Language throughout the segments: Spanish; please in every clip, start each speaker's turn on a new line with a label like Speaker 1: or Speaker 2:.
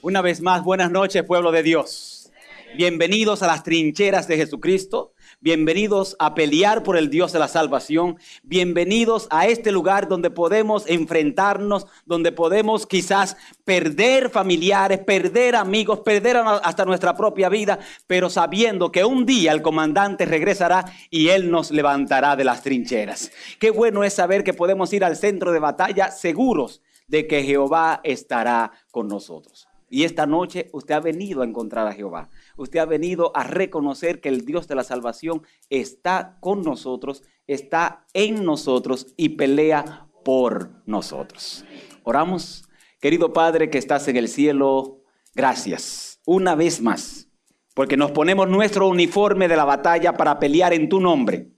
Speaker 1: Una vez más, buenas noches, pueblo de Dios. Bienvenidos a las trincheras de Jesucristo. Bienvenidos a pelear por el Dios de la salvación. Bienvenidos a este lugar donde podemos enfrentarnos, donde podemos quizás perder familiares, perder amigos, perder hasta nuestra propia vida, pero sabiendo que un día el comandante regresará y él nos levantará de las trincheras. Qué bueno es saber que podemos ir al centro de batalla seguros de que Jehová estará con nosotros. Y esta noche usted ha venido a encontrar a Jehová. Usted ha venido a reconocer que el Dios de la salvación está con nosotros, está en nosotros y pelea por nosotros. Oramos. Querido Padre que estás en el cielo, gracias. Una vez más, porque nos ponemos nuestro uniforme de la batalla para pelear en tu nombre.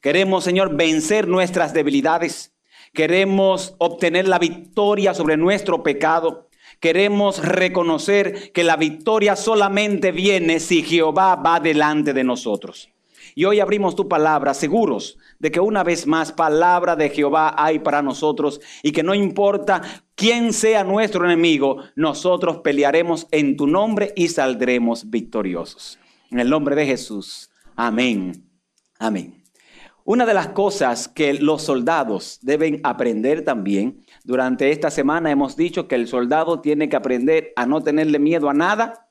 Speaker 1: Queremos, Señor, vencer nuestras debilidades. Queremos obtener la victoria sobre nuestro pecado. Queremos reconocer que la victoria solamente viene si Jehová va delante de nosotros. Y hoy abrimos tu palabra seguros de que una vez más palabra de Jehová hay para nosotros y que no importa quién sea nuestro enemigo, nosotros pelearemos en tu nombre y saldremos victoriosos. En el nombre de Jesús. Amén. Amén. Una de las cosas que los soldados deben aprender también, durante esta semana hemos dicho que el soldado tiene que aprender a no tenerle miedo a nada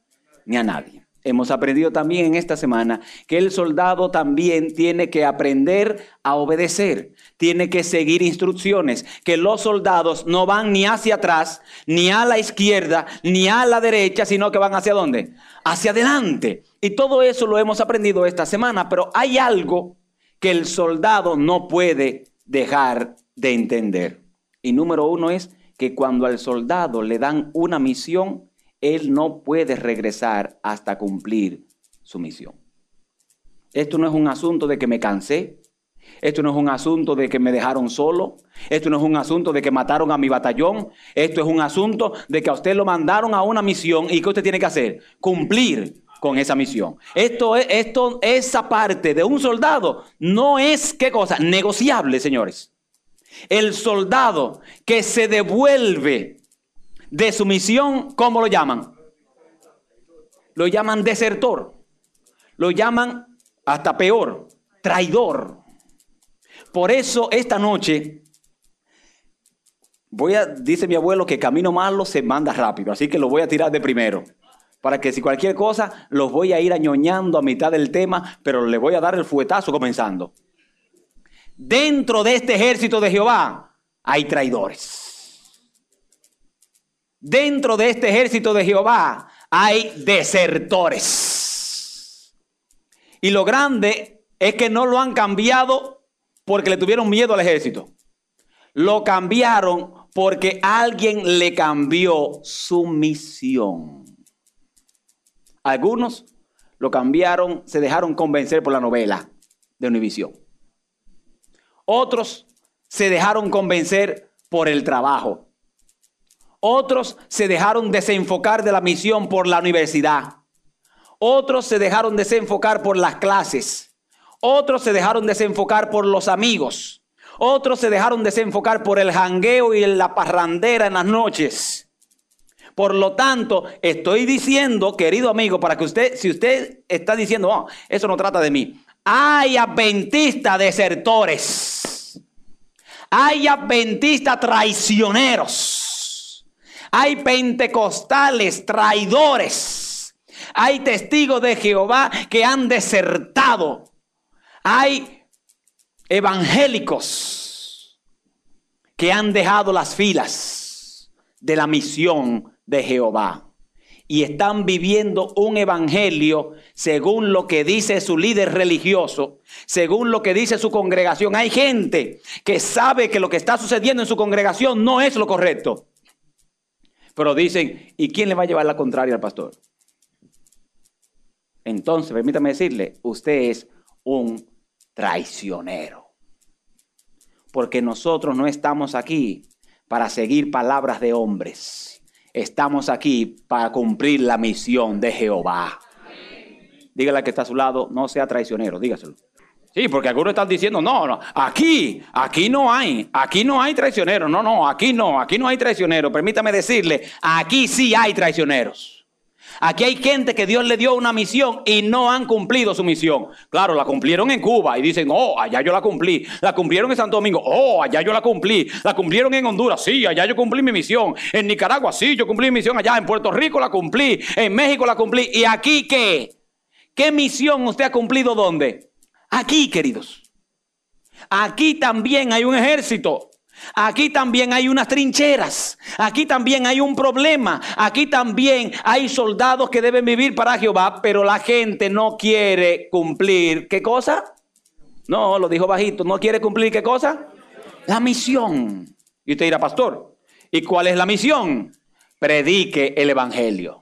Speaker 1: ni a nadie. Hemos aprendido también en esta semana que el soldado también tiene que aprender a obedecer, tiene que seguir instrucciones, que los soldados no van ni hacia atrás, ni a la izquierda, ni a la derecha, sino que van hacia dónde? Hacia adelante. Y todo eso lo hemos aprendido esta semana, pero hay algo que el soldado no puede dejar de entender. Y número uno es que cuando al soldado le dan una misión, él no puede regresar hasta cumplir su misión. Esto no es un asunto de que me cansé, esto no es un asunto de que me dejaron solo. Esto no es un asunto de que mataron a mi batallón. Esto es un asunto de que a usted lo mandaron a una misión y ¿qué usted tiene que hacer? Cumplir con esa misión. Esto, esto, esa parte de un soldado no es, ¿qué cosa? Negociable, señores. El soldado que se devuelve de su misión, ¿cómo lo llaman? Lo llaman desertor. Lo llaman hasta peor, traidor. Por eso esta noche voy a, dice mi abuelo que camino malo se manda rápido, así que lo voy a tirar de primero para que si cualquier cosa los voy a ir añoñando a mitad del tema, pero le voy a dar el fuetazo comenzando. Dentro de este ejército de Jehová hay traidores. Dentro de este ejército de Jehová hay desertores. Y lo grande es que no lo han cambiado porque le tuvieron miedo al ejército. Lo cambiaron porque alguien le cambió su misión. Algunos lo cambiaron, se dejaron convencer por la novela de Univisión. Otros se dejaron convencer por el trabajo. Otros se dejaron desenfocar de la misión por la universidad. Otros se dejaron desenfocar por las clases. Otros se dejaron desenfocar por los amigos. Otros se dejaron desenfocar por el jangueo y la parrandera en las noches. Por lo tanto, estoy diciendo, querido amigo, para que usted, si usted está diciendo, oh, eso no trata de mí, hay adventistas desertores, hay adventistas traicioneros, hay pentecostales traidores, hay testigos de Jehová que han desertado, hay evangélicos que han dejado las filas de la misión de Jehová. Y están viviendo un evangelio según lo que dice su líder religioso, según lo que dice su congregación. Hay gente que sabe que lo que está sucediendo en su congregación no es lo correcto. Pero dicen, ¿y quién le va a llevar la contraria al pastor? Entonces, permítame decirle, usted es un traicionero. Porque nosotros no estamos aquí para seguir palabras de hombres estamos aquí para cumplir la misión de Jehová. Dígale que está a su lado, no sea traicionero, dígaselo. Sí, porque algunos están diciendo, no, no, aquí, aquí no hay, aquí no hay traicioneros, no, no, aquí no, aquí no hay traicioneros. Permítame decirle, aquí sí hay traicioneros. Aquí hay gente que Dios le dio una misión y no han cumplido su misión. Claro, la cumplieron en Cuba y dicen, oh, allá yo la cumplí. La cumplieron en Santo Domingo, oh, allá yo la cumplí. La cumplieron en Honduras, sí, allá yo cumplí mi misión. En Nicaragua, sí, yo cumplí mi misión allá. En Puerto Rico la cumplí. En México la cumplí. ¿Y aquí qué? ¿Qué misión usted ha cumplido dónde? Aquí, queridos. Aquí también hay un ejército. Aquí también hay unas trincheras. Aquí también hay un problema. Aquí también hay soldados que deben vivir para Jehová, pero la gente no quiere cumplir. ¿Qué cosa? No, lo dijo bajito. ¿No quiere cumplir qué cosa? La misión. Y usted dirá, pastor, ¿y cuál es la misión? Predique el Evangelio.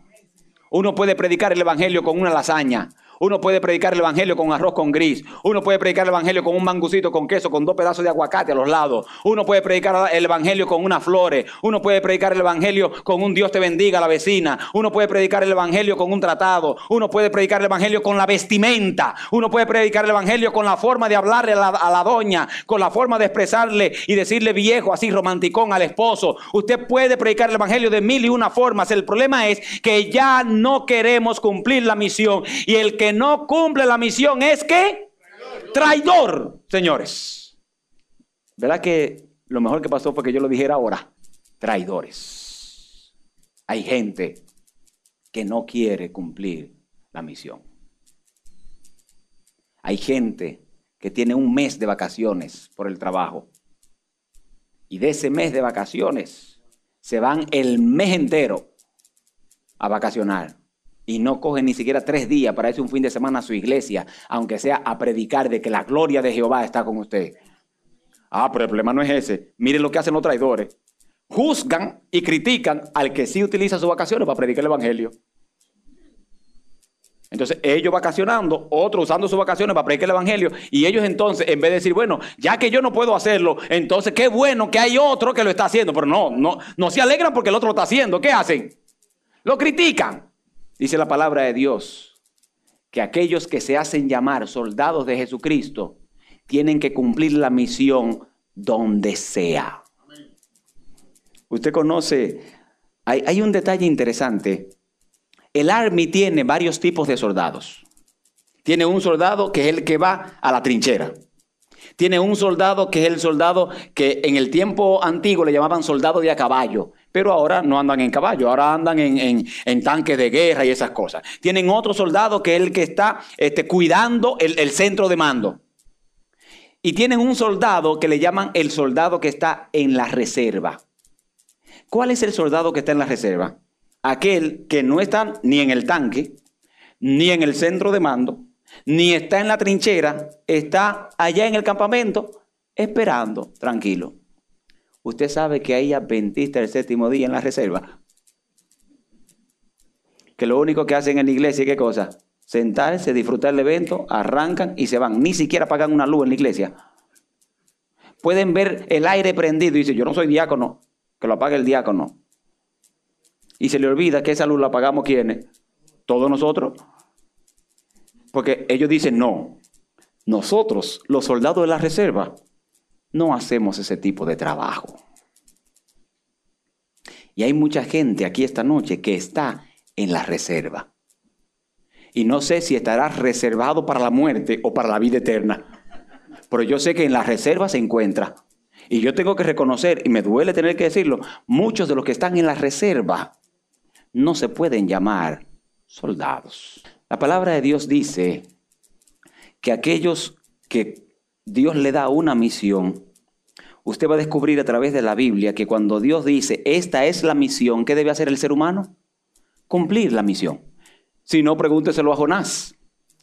Speaker 1: Uno puede predicar el Evangelio con una lasaña. Uno puede predicar el evangelio con arroz con gris. Uno puede predicar el evangelio con un mangucito con queso, con dos pedazos de aguacate a los lados. Uno puede predicar el evangelio con unas flores. Uno puede predicar el evangelio con un Dios te bendiga a la vecina. Uno puede predicar el evangelio con un tratado. Uno puede predicar el evangelio con la vestimenta. Uno puede predicar el evangelio con la forma de hablarle a la, doña, con la forma de expresarle y decirle viejo, así romanticón al esposo. Usted puede predicar el evangelio de mil y una formas. El problema es que ya no queremos cumplir la misión y el que no cumple la misión es que traidor, señores. ¿Verdad que lo mejor que pasó fue que yo lo dijera ahora? Traidores. Hay gente que no quiere cumplir la misión. Hay gente que tiene un mes de vacaciones por el trabajo. Y de ese mes de vacaciones se van el mes entero a vacacionar y no coge ni siquiera tres días para irse un fin de semana a su iglesia, aunque sea a predicar de que la gloria de Jehová está con usted. Ah, pero el problema no es ese. Miren lo que hacen los traidores. Juzgan y critican al que sí utiliza sus vacaciones para predicar el evangelio. Entonces, ellos vacacionando, otros usando sus vacaciones para predicar el evangelio, y ellos entonces, en vez de decir, bueno, ya que yo no puedo hacerlo, entonces qué bueno que hay otro que lo está haciendo. Pero no, no, no se alegran porque el otro lo está haciendo. ¿Qué hacen? Lo critican. Dice la palabra de Dios que aquellos que se hacen llamar soldados de Jesucristo tienen que cumplir la misión donde sea. Usted conoce, hay, un detalle interesante. El Army tiene varios tipos de soldados. Tiene un soldado que es el que va a la trinchera. Tiene un soldado que es el soldado que en el tiempo antiguo le llamaban soldado de a caballo pero ahora no andan en caballo, ahora andan en, tanques de guerra y esas cosas. Tienen otro soldado que es el que está este, cuidando el, el centro de mando. Y tienen un soldado que le llaman el soldado que está en la reserva. ¿Cuál es el soldado que está en la reserva? Aquel que no está ni en el tanque, ni en el centro de mando, ni está en la trinchera, está allá en el campamento esperando, tranquilo. Usted sabe que hay adventistas el séptimo día en la reserva. Que lo único que hacen en la iglesia, ¿qué cosa? Sentarse, disfrutar el evento, arrancan y se van. Ni siquiera pagan una luz en la iglesia. Pueden ver el aire prendido y dicen, yo no soy diácono, que lo apague el diácono. Y se le olvida que esa luz la pagamos quiénes? Todos nosotros. Porque ellos dicen, no, nosotros, los soldados de la reserva, no hacemos ese tipo de trabajo. Y hay mucha gente aquí esta noche que está en la reserva. Y no sé si estará reservado para la muerte o para la vida eterna. Pero yo sé que en la reserva se encuentra. Y yo tengo que reconocer, y me duele tener que decirlo, muchos de los que están en la reserva no se pueden llamar soldados. La palabra de Dios dice que aquellos que Dios le da una misión, usted va a descubrir a través de la Biblia que cuando Dios dice, esta es la misión, ¿qué debe hacer el ser humano? Cumplir la misión. Si no, pregúnteselo a Jonás.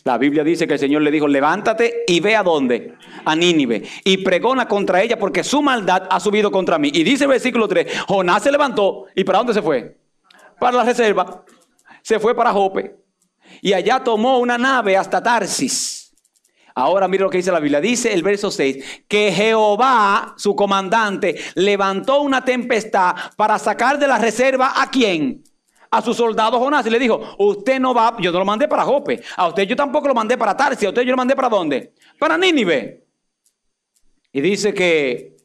Speaker 1: La Biblia dice que el Señor le dijo, levántate y ve a dónde, a Nínive, y pregona contra ella porque su maldad ha subido contra mí. Y dice el versículo 3, Jonás se levantó y ¿para dónde se fue? Para la reserva. Se fue para Jope. Y allá tomó una nave hasta Tarsis Ahora mire lo que dice la Biblia. Dice el verso 6, que Jehová, su comandante, levantó una tempestad para sacar de la reserva a quién? a su soldado Jonás y le dijo, usted no va, yo no lo mandé para Jope, a usted yo tampoco lo mandé para Tarsi, a usted yo lo mandé para dónde? Para Nínive. Y dice que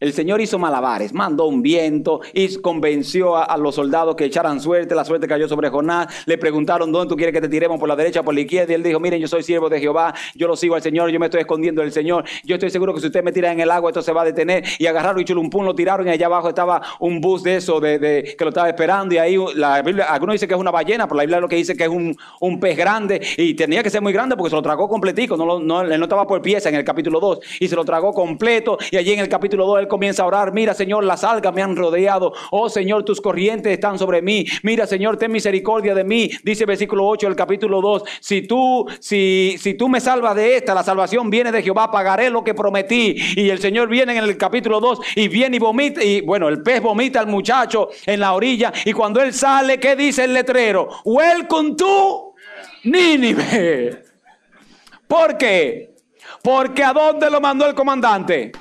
Speaker 1: el Señor hizo malabares, mandó un viento y convenció a, los soldados que echaran suerte. La suerte cayó sobre Jonás. Le preguntaron, ¿dónde tú quieres que te tiremos? ¿Por la derecha por la izquierda? Y él dijo, miren, yo soy siervo de Jehová, yo lo sigo al Señor, yo me estoy escondiendo del Señor. Yo estoy seguro que si usted me tira en el agua, esto se va a detener. Y agarraron y chulumpún lo tiraron y allá abajo estaba un bus de eso, de, que lo estaba esperando. Y ahí la Biblia, algunos dicen que es una ballena, pero la Biblia lo que dice que es un, un pez grande. Y tenía que ser muy grande porque se lo tragó completico. No, no, él no estaba por pieza en el capítulo 2. Y se lo tragó completo. Y allí en el capítulo 2 comienza a orar, mira, Señor, las algas me han rodeado. Oh, Señor, tus corrientes están sobre mí. Mira, Señor, ten misericordia de mí. Dice versículo 8 del capítulo 2. Si tú, si, si tú me salvas de esta, la salvación viene de Jehová, pagaré lo que prometí. Y el Señor viene en el capítulo 2 y viene y vomita. Y bueno, el pez vomita al muchacho en la orilla. Y cuando él sale, ¿qué dice el letrero? Welcome to Nínive. ¿Por qué? Porque ¿a dónde lo mandó el comandante?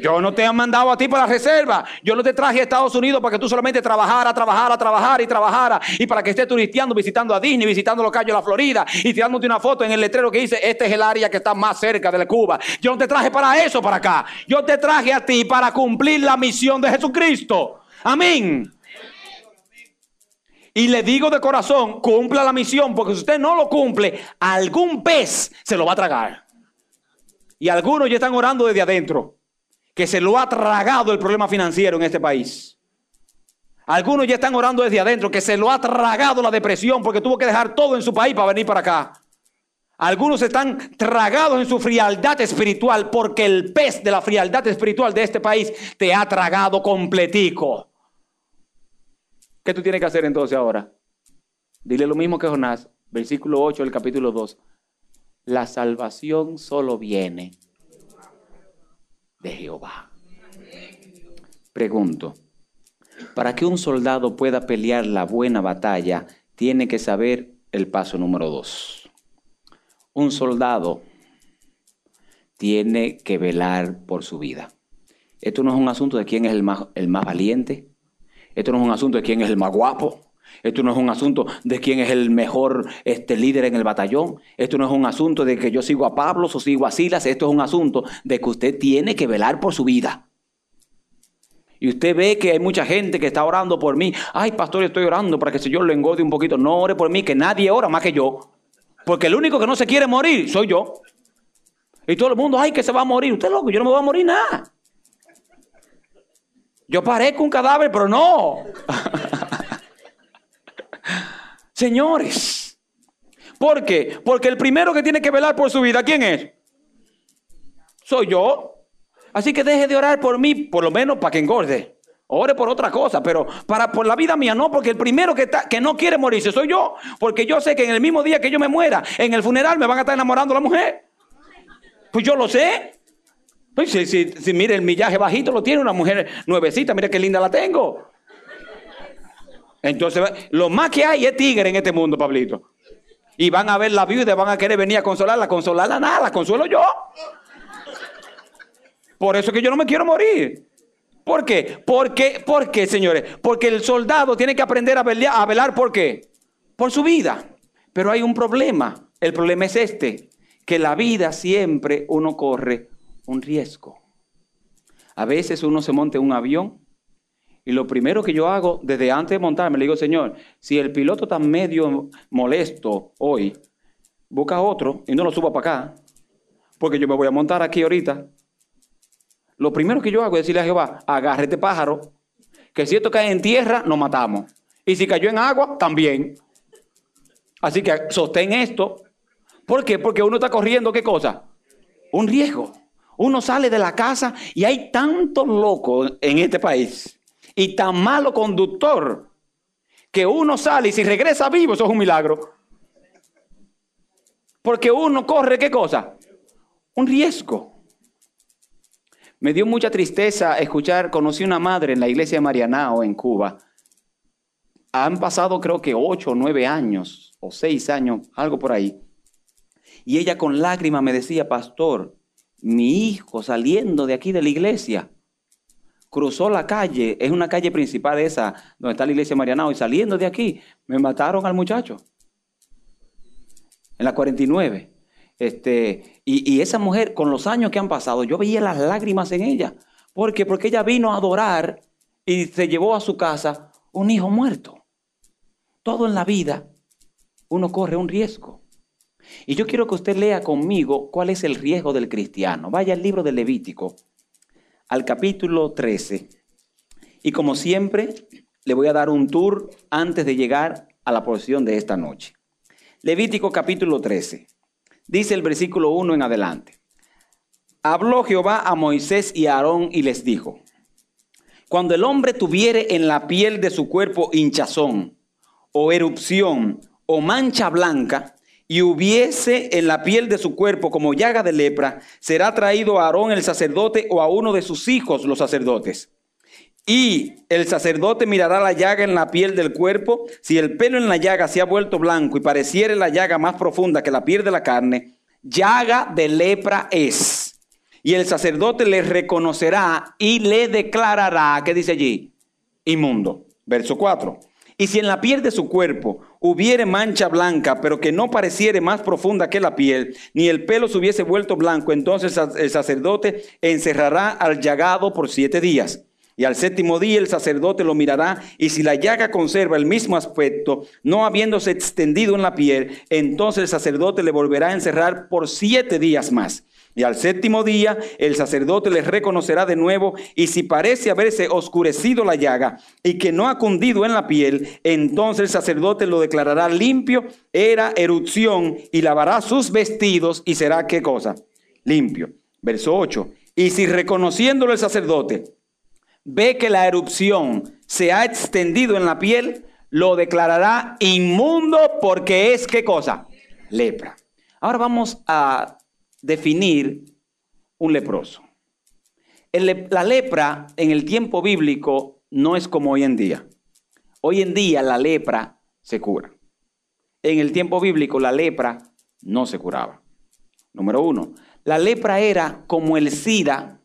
Speaker 1: Yo no te he mandado a ti para la reserva. Yo no te traje a Estados Unidos para que tú solamente trabajara, trabajara, trabajara y trabajara. Y para que estés turisteando, visitando a Disney, visitando los callos de la Florida y tirándote una foto en el letrero que dice, este es el área que está más cerca de Cuba. Yo no te traje para eso, para acá. Yo te traje a ti para cumplir la misión de Jesucristo. Amén. Y le digo de corazón, cumpla la misión, porque si usted no lo cumple, algún pez se lo va a tragar. Y algunos ya están orando desde adentro que se lo ha tragado el problema financiero en este país. Algunos ya están orando desde adentro, que se lo ha tragado la depresión porque tuvo que dejar todo en su país para venir para acá. Algunos están tragados en su frialdad espiritual porque el pez de la frialdad espiritual de este país te ha tragado completico. ¿Qué tú tienes que hacer entonces ahora? Dile lo mismo que Jonás, versículo 8 del capítulo 2. La salvación solo viene de Jehová. Pregunto, para que un soldado pueda pelear la buena batalla, tiene que saber el paso número dos. Un soldado tiene que velar por su vida. Esto no es un asunto de quién es el más, el más valiente. Esto no es un asunto de quién es el más guapo. Esto no es un asunto de quién es el mejor este, líder en el batallón. Esto no es un asunto de que yo sigo a Pablo o sigo a Silas. Esto es un asunto de que usted tiene que velar por su vida. Y usted ve que hay mucha gente que está orando por mí. Ay, pastor, estoy orando para que el Señor lo engorde un poquito. No ore por mí, que nadie ora más que yo. Porque el único que no se quiere morir soy yo. Y todo el mundo, ay, que se va a morir. Usted es loco, yo no me voy a morir nada. Yo parezco un cadáver, pero no. Señores, ¿por qué? Porque el primero que tiene que velar por su vida, ¿quién es? Soy yo. Así que deje de orar por mí, por lo menos para que engorde. Ore por otra cosa, pero para por la vida mía no, porque el primero que, está, que no quiere morirse soy yo. Porque yo sé que en el mismo día que yo me muera, en el funeral me van a estar enamorando la mujer. Pues yo lo sé. Pues si, si, si mire el millaje bajito lo tiene una mujer nuevecita, mire qué linda la tengo. Entonces, lo más que hay es tigre en este mundo, Pablito. Y van a ver la viuda, van a querer venir a consolarla. Consolarla nada, la consuelo yo. Por eso que yo no me quiero morir. ¿Por qué? Porque, ¿Por qué, señores? Porque el soldado tiene que aprender a velar, a velar ¿por qué? Por su vida. Pero hay un problema. El problema es este, que la vida siempre uno corre un riesgo. A veces uno se monta en un avión y lo primero que yo hago desde antes de montarme, le digo, Señor, si el piloto está medio molesto hoy, busca otro y no lo suba para acá, porque yo me voy a montar aquí ahorita. Lo primero que yo hago es decirle a Jehová, agarre este pájaro, que si esto cae en tierra, nos matamos. Y si cayó en agua, también. Así que sostén esto. ¿Por qué? Porque uno está corriendo, ¿qué cosa? Un riesgo. Uno sale de la casa y hay tantos locos en este país y tan malo conductor que uno sale y si regresa vivo, eso es un milagro. Porque uno corre, ¿qué cosa? Un riesgo. Me dio mucha tristeza escuchar, conocí una madre en la iglesia de Marianao en Cuba. Han pasado creo que ocho o nueve años, o seis años, algo por ahí. Y ella con lágrimas me decía, pastor, mi hijo saliendo de aquí de la iglesia, cruzó la calle, es una calle principal esa, donde está la iglesia Marianao, y saliendo de aquí, me mataron al muchacho. En la 49. Este, y, y esa mujer, con los años que han pasado, yo veía las lágrimas en ella. ¿Por qué? Porque ella vino a adorar y se llevó a su casa un hijo muerto. Todo en la vida uno corre un riesgo. Y yo quiero que usted lea conmigo cuál es el riesgo del cristiano. Vaya al libro de Levítico, al capítulo 13. Y como siempre, le voy a dar un tour antes de llegar a la porción de esta noche. Levítico capítulo 13. Dice el versículo 1 en adelante. Habló Jehová a Moisés y a Aarón y les dijo, cuando el hombre tuviere en la piel de su cuerpo hinchazón o erupción o mancha blanca, y hubiese en la piel de su cuerpo como llaga de lepra, será traído a Aarón el sacerdote o a uno de sus hijos los sacerdotes. Y el sacerdote mirará la llaga en la piel del cuerpo. Si el pelo en la llaga se ha vuelto blanco y pareciere la llaga más profunda que la piel de la carne, llaga de lepra es. Y el sacerdote le reconocerá y le declarará, ¿qué dice allí? Inmundo. Verso 4. Y si en la piel de su cuerpo hubiere mancha blanca, pero que no pareciere más profunda que la piel, ni el pelo se hubiese vuelto blanco, entonces el sacerdote encerrará al llagado por siete días. Y al séptimo día el sacerdote lo mirará, y si la llaga conserva el mismo aspecto, no habiéndose extendido en la piel, entonces el sacerdote le volverá a encerrar por siete días más. Y al séptimo día el sacerdote le reconocerá de nuevo y si parece haberse oscurecido la llaga y que no ha cundido en la piel, entonces el sacerdote lo declarará limpio, era erupción y lavará sus vestidos y será qué cosa? Limpio. Verso 8. Y si reconociéndolo el sacerdote ve que la erupción se ha extendido en la piel, lo declarará inmundo porque es qué cosa? Lepra. Ahora vamos a definir un leproso. la lepra en el tiempo bíblico no es como hoy en día. Hoy en día la lepra se cura. En el tiempo bíblico la lepra no se curaba. Número uno, la lepra era como el SIDA,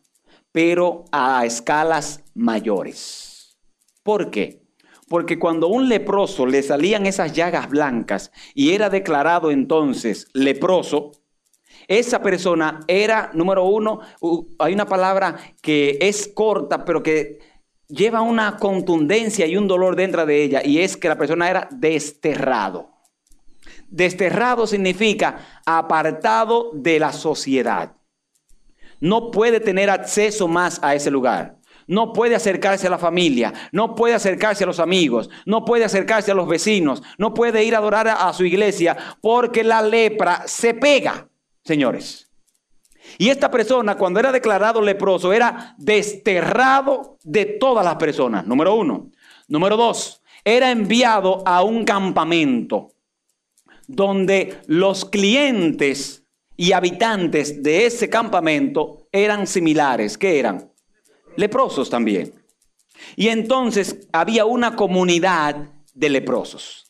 Speaker 1: pero a escalas mayores. ¿Por qué? Porque cuando un leproso le salían esas llagas blancas y era declarado entonces leproso, esa persona era, número uno, hay una palabra que es corta, pero que lleva una contundencia y un dolor dentro de ella, y es que la persona era desterrado. Desterrado significa apartado de la sociedad. No puede tener acceso más a ese lugar. No puede acercarse a la familia, no puede acercarse a los amigos, no puede acercarse a los vecinos, no puede ir a adorar a, su iglesia porque la lepra se pega señores. Y esta persona, cuando era declarado leproso, era desterrado de todas las personas, número uno. Número dos, era enviado a un campamento donde los clientes y habitantes de ese campamento eran similares. ¿Qué eran? Leprosos también. Y entonces había una comunidad de leprosos.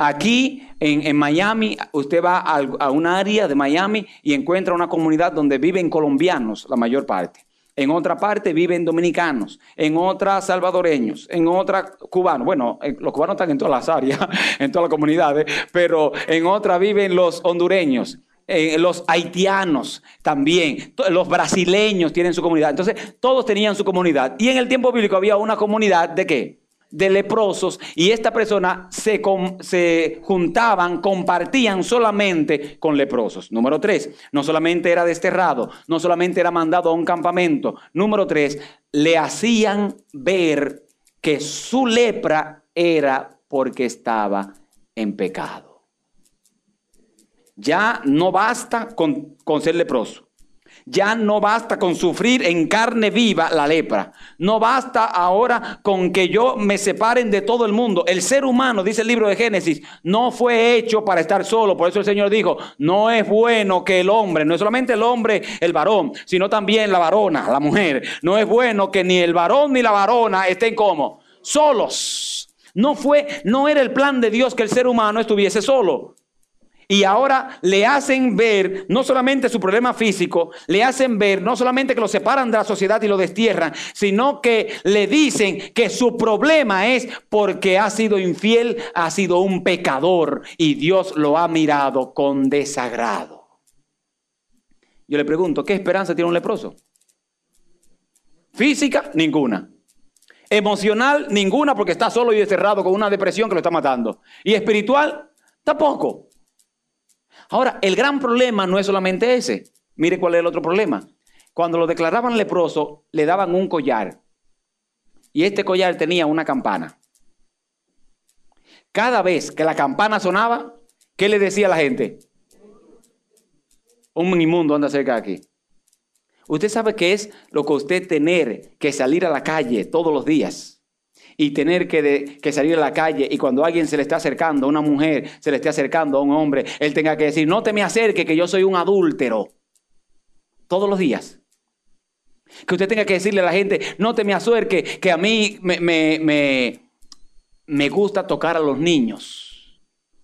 Speaker 1: Aquí en, Miami, usted va a, a un área de Miami y encuentra una comunidad donde viven colombianos, la mayor parte. En otra parte viven dominicanos, en otra salvadoreños, en otra cubanos. Bueno, eh, los cubanos están en todas las áreas, en todas las comunidades, pero en otra viven los hondureños. Eh, los haitianos también, los brasileños tienen su comunidad. Entonces, todos tenían su comunidad. Y en el tiempo bíblico había una comunidad de qué? De leprosos y esta persona se, se, juntaban, compartían solamente con leprosos. Número tres, no solamente era desterrado, no solamente era mandado a un campamento. Número tres, le hacían ver que su lepra era porque estaba en pecado. Ya no basta con, con ser leproso. Ya no basta con sufrir en carne viva la lepra. No basta ahora con que yo me separen de todo el mundo. El ser humano, dice el libro de Génesis, no fue hecho para estar solo. Por eso el Señor dijo, no es bueno que el hombre, no es solamente el hombre, el varón, sino también la varona, la mujer. No es bueno que ni el varón ni la varona estén como solos. No fue, no era el plan de Dios que el ser humano estuviese solo. Y ahora le hacen ver no solamente su problema físico, le hacen ver no solamente que lo separan de la sociedad y lo destierran, sino que le dicen que su problema es porque ha sido infiel, ha sido un pecador y Dios lo ha mirado con desagrado. Yo le pregunto, ¿qué esperanza tiene un leproso? Física, ninguna. Emocional, ninguna, porque está solo y encerrado con una depresión que lo está matando. Y espiritual, tampoco. Ahora, el gran problema no es solamente ese. Mire cuál es el otro problema. Cuando lo declaraban leproso, le daban un collar. Y este collar tenía una campana. Cada vez que la campana sonaba, ¿qué le decía a la gente? Un inmundo anda cerca de aquí. Usted sabe qué es lo que usted tener que salir a la calle todos los días y tener que, que, salir a la calle y cuando alguien se le está acercando, a una mujer se le esté acercando a un hombre, él tenga que decir, no te me acerques, que yo soy un adúltero. Todos los días. Que usted tenga que decirle a la gente, no te me acerques, que a mí me, me, me, me gusta tocar a los niños.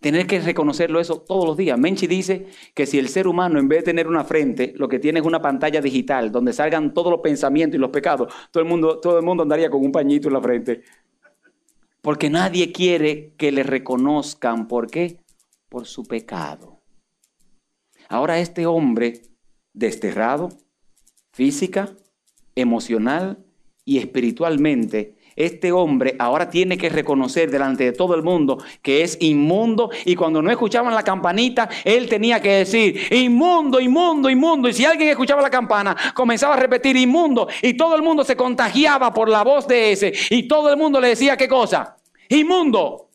Speaker 1: Tener que reconocerlo eso todos los días. Menchi dice que si el ser humano en vez de tener una frente, lo que tiene es una pantalla digital donde salgan todos los pensamientos y los pecados, todo el mundo, todo el mundo andaría con un pañito en la frente. Porque nadie quiere que le reconozcan. ¿Por qué? Por su pecado. Ahora este hombre desterrado, física, emocional y espiritualmente, este hombre ahora tiene que reconocer delante de todo el mundo que es inmundo y cuando no escuchaban la campanita, él tenía que decir, inmundo, inmundo, inmundo. Y si alguien escuchaba la campana, comenzaba a repetir inmundo y todo el mundo se contagiaba por la voz de ese y todo el mundo le decía qué cosa, inmundo.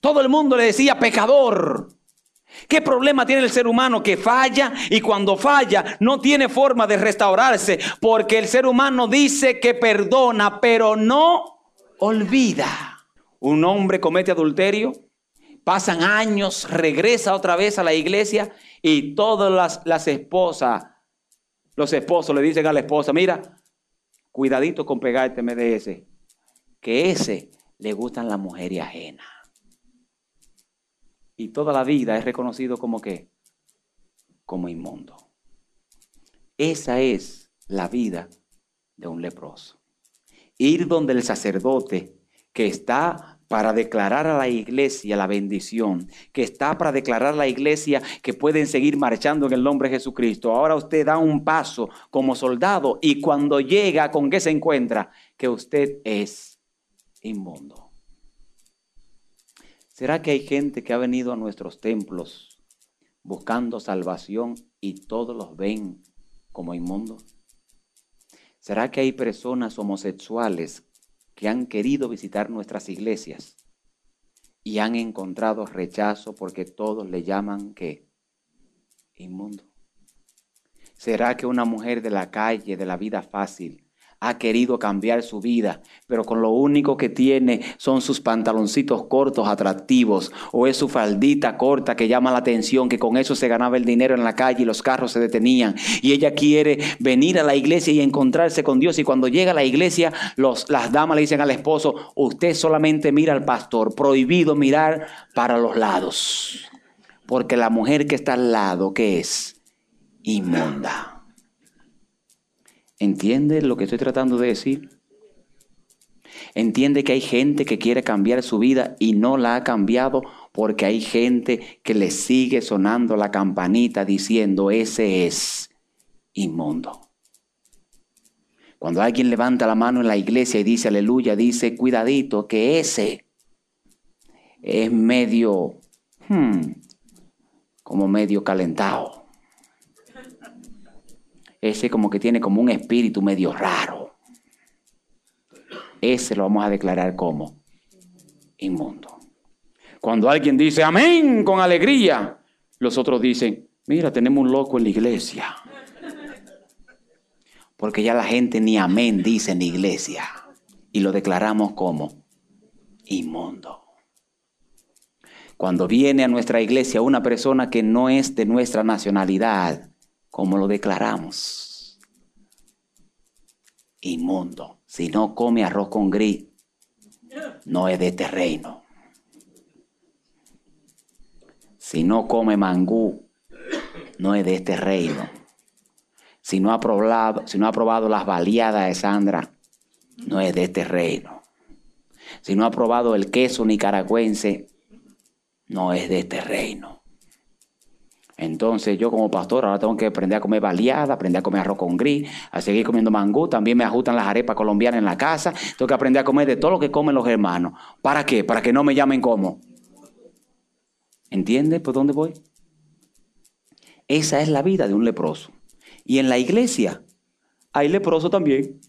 Speaker 1: Todo el mundo le decía pecador. ¿Qué problema tiene el ser humano que falla y cuando falla no tiene forma de restaurarse? Porque el ser humano dice que perdona, pero no olvida. Un hombre comete adulterio, pasan años, regresa otra vez a la iglesia y todas las, las esposas, los esposos le dicen a la esposa, mira, cuidadito con pegarte ese, que ese le gustan las mujeres ajenas y toda la vida es reconocido como que como inmundo. Esa es la vida de un leproso. Ir donde el sacerdote que está para declarar a la iglesia la bendición, que está para declarar a la iglesia que pueden seguir marchando en el nombre de Jesucristo. Ahora usted da un paso como soldado y cuando llega, ¿con qué se encuentra? Que usted es inmundo. ¿Será que hay gente que ha venido a nuestros templos buscando salvación y todos los ven como inmundos? ¿Será que hay personas homosexuales que han querido visitar nuestras iglesias y han encontrado rechazo porque todos le llaman que inmundo? ¿Será que una mujer de la calle, de la vida fácil, ha querido cambiar su vida, pero con lo único que tiene son sus pantaloncitos cortos atractivos o es su faldita corta que llama la atención, que con eso se ganaba el dinero en la calle y los carros se detenían. Y ella quiere venir a la iglesia y encontrarse con Dios y cuando llega a la iglesia las damas le dicen al esposo, usted solamente mira al pastor, prohibido mirar para los lados, porque la mujer que está al lado, ¿qué es? Inmunda. ¿Entiende lo que estoy tratando de decir? Entiende que hay gente que quiere cambiar su vida y no la ha cambiado porque hay gente que le sigue sonando la campanita diciendo, ese es inmundo. Cuando alguien levanta la mano en la iglesia y dice aleluya, dice, cuidadito, que ese es medio, hmm, como medio calentado ese como que tiene como un espíritu medio raro. Ese lo vamos a declarar como inmundo. Cuando alguien dice amén con alegría, los otros dicen, mira, tenemos un loco en la iglesia. Porque ya la gente ni amén dice en la iglesia. Y lo declaramos como inmundo. Cuando viene a nuestra iglesia una persona que no es de nuestra nacionalidad, como lo declaramos. Inmundo. Si no come arroz con gris, no es de este reino. Si no come mangú, no es de este reino. Si no ha probado, si no ha probado las baleadas de Sandra, no es de este reino. Si no ha probado el queso nicaragüense, no es de este reino. Entonces yo como pastor ahora tengo que aprender a comer baleada, aprender a comer arroz con gris, a seguir comiendo mangú. También me ajustan las arepas colombianas en la casa. Tengo que aprender a comer de todo lo que comen los hermanos. ¿Para qué? Para que no me llamen como. ¿Entiende por dónde voy? Esa es la vida de un leproso. Y en la iglesia hay leproso también,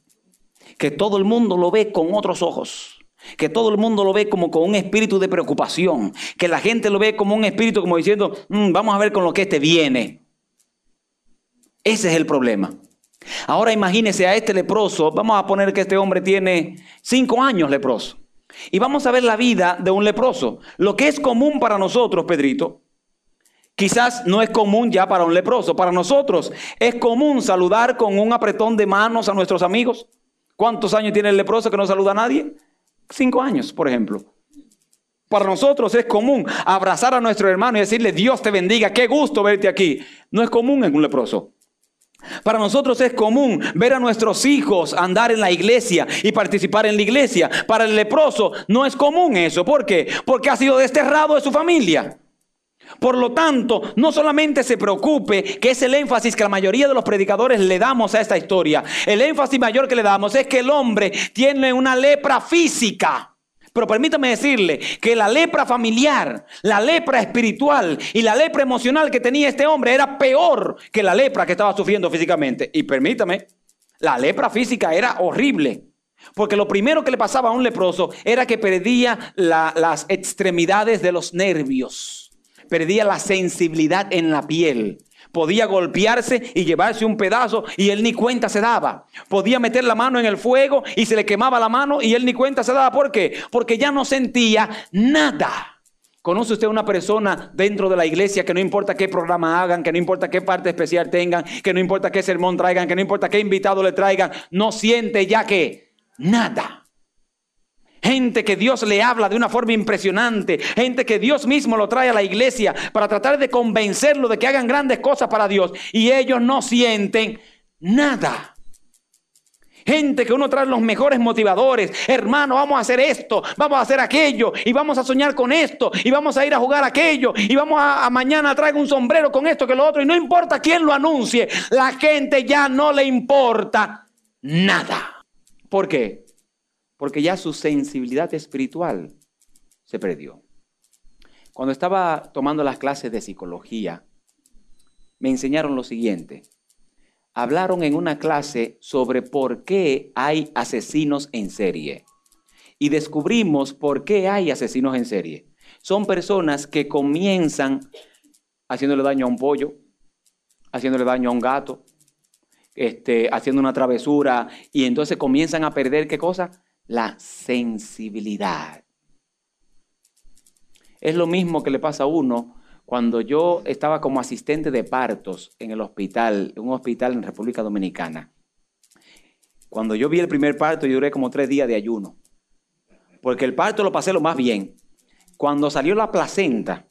Speaker 1: que todo el mundo lo ve con otros ojos que todo el mundo lo ve como con un espíritu de preocupación, que la gente lo ve como un espíritu como diciendo, mm, vamos a ver con lo que este viene. Ese es el problema. Ahora imagínese a este leproso, vamos a poner que este hombre tiene cinco años leproso, y vamos a ver la vida de un leproso. Lo que es común para nosotros, Pedrito, quizás no es común ya para un leproso. Para nosotros es común saludar con un apretón de manos a nuestros amigos. ¿Cuántos años tiene el leproso que no saluda a nadie? Cinco años, por ejemplo. Para nosotros es común abrazar a nuestro hermano y decirle, Dios te bendiga, qué gusto verte aquí. No es común en un leproso. Para nosotros es común ver a nuestros hijos andar en la iglesia y participar en la iglesia. Para el leproso no es común eso. ¿Por qué? Porque ha sido desterrado de su familia. Por lo tanto, no solamente se preocupe, que es el énfasis que la mayoría de los predicadores le damos a esta historia. El énfasis mayor que le damos es que el hombre tiene una lepra física. Pero permítame decirle que la lepra familiar, la lepra espiritual y la lepra emocional que tenía este hombre era peor que la lepra que estaba sufriendo físicamente. Y permítame, la lepra física era horrible. Porque lo primero que le pasaba a un leproso era que perdía las extremidades de los nervios perdía la sensibilidad en la piel. Podía golpearse y llevarse un pedazo y él ni cuenta se daba. Podía meter la mano en el fuego y se le quemaba la mano y él ni cuenta se daba. ¿Por qué? Porque ya no sentía nada. ¿Conoce usted una persona dentro de la iglesia que no importa qué programa hagan, que no importa qué parte especial tengan, que no importa qué sermón traigan, que no importa qué invitado le traigan, no siente ya que nada? Gente que Dios le habla de una forma impresionante. Gente que Dios mismo lo trae a la iglesia para tratar de convencerlo de que hagan grandes cosas para Dios. Y ellos no sienten nada. Gente que uno trae los mejores motivadores. Hermano, vamos a hacer esto, vamos a hacer aquello, y vamos a soñar con esto, y vamos a ir a jugar aquello, y vamos a, mañana traigo un sombrero con esto que lo otro, y no importa quién lo anuncie, la gente ya no le importa nada. ¿Por qué? Porque ya su sensibilidad espiritual se perdió. Cuando estaba tomando las clases de psicología, me enseñaron lo siguiente. Hablaron en una clase sobre por qué hay asesinos en serie. Y descubrimos por qué hay asesinos en serie. Son personas que comienzan haciéndole daño a un pollo, haciéndole daño a un gato, este, haciendo una travesura, y entonces comienzan a perder qué cosa? La sensibilidad. Es lo mismo que le pasa a uno cuando yo estaba como asistente de partos en el hospital, en un hospital en República Dominicana. Cuando yo vi el primer parto, yo duré como tres días de ayuno. Porque el parto lo pasé lo más bien. Cuando salió la placenta,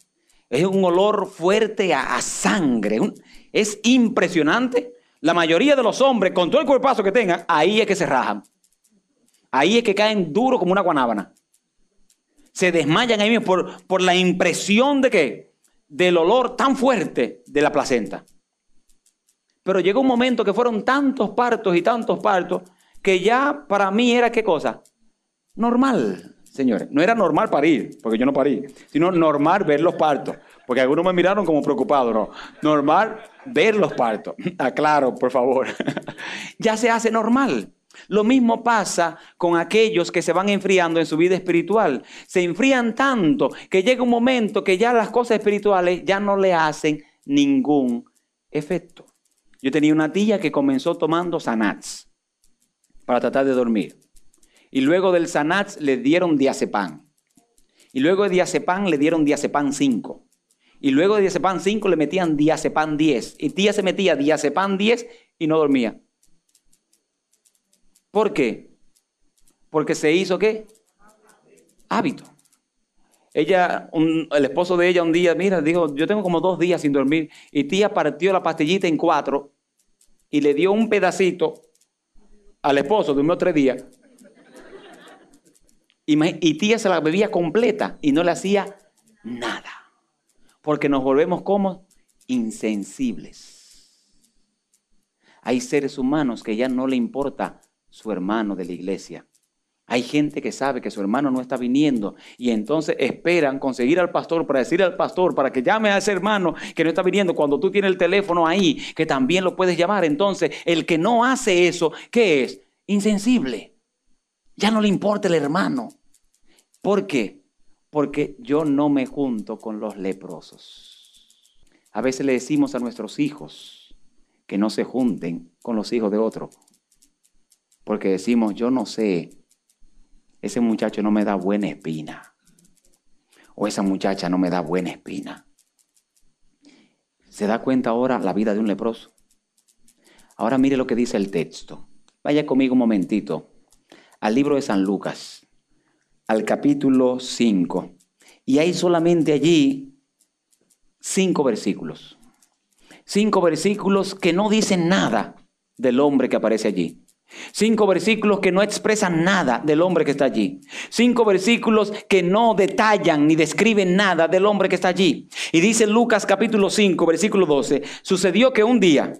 Speaker 1: es un olor fuerte a, sangre. es impresionante. La mayoría de los hombres, con todo el cuerpazo que tengan, ahí es que se rajan. Ahí es que caen duro como una guanábana. Se desmayan ahí mismo por, por la impresión de que del olor tan fuerte de la placenta. Pero llegó un momento que fueron tantos partos y tantos partos que ya para mí era qué cosa? Normal, señores. No era normal parir, porque yo no parí, sino normal ver los partos. Porque algunos me miraron como preocupado, no. Normal ver los partos. Aclaro, por favor. ya se hace normal. Lo mismo pasa con aquellos que se van enfriando en su vida espiritual. Se enfrían tanto que llega un momento que ya las cosas espirituales ya no le hacen ningún efecto. Yo tenía una tía que comenzó tomando Sanats para tratar de dormir. Y luego del Sanats le dieron diazepam. Y luego de diazepam le dieron diazepam 5. Y luego de diazepam 5 le metían diazepam 10. Y tía se metía diazepam 10 y no dormía. ¿Por qué? Porque se hizo qué? Hábito. ella, el esposo de ella un día, mira, dijo, yo tengo como dos días sin dormir. Y tía partió la pastillita en cuatro y le dio un pedacito al esposo, durmió tres días. Y, tía se la bebía completa y no le hacía nada. Porque nos volvemos como insensibles. Hay seres humanos que ya no le importa su hermano de la iglesia. Hay gente que sabe que su hermano no está viniendo y entonces esperan conseguir al pastor para decir al pastor para que llame a ese hermano que no está viniendo cuando tú tienes el teléfono ahí, que también lo puedes llamar. Entonces, el que no hace eso, ¿qué es? Insensible. Ya no le importa el hermano. ¿Por qué? Porque yo no me junto con los leprosos. A veces le decimos a nuestros hijos que no se junten con los hijos de otro. Porque decimos, yo no sé ese muchacho no me da buena espina. O esa muchacha no me da buena espina. ¿Se da cuenta ahora la vida de un leproso? Ahora mire lo que dice el texto. Vaya conmigo un momentito al libro de San Lucas, al capítulo 5. Y hay solamente allí cinco versículos. Cinco versículos que no dicen nada del hombre que aparece allí. Cinco versículos que no expresan nada del hombre que está allí. Cinco versículos que no detallan ni describen nada del hombre que está allí. Y dice Lucas capítulo 5, versículo 12, sucedió que un día,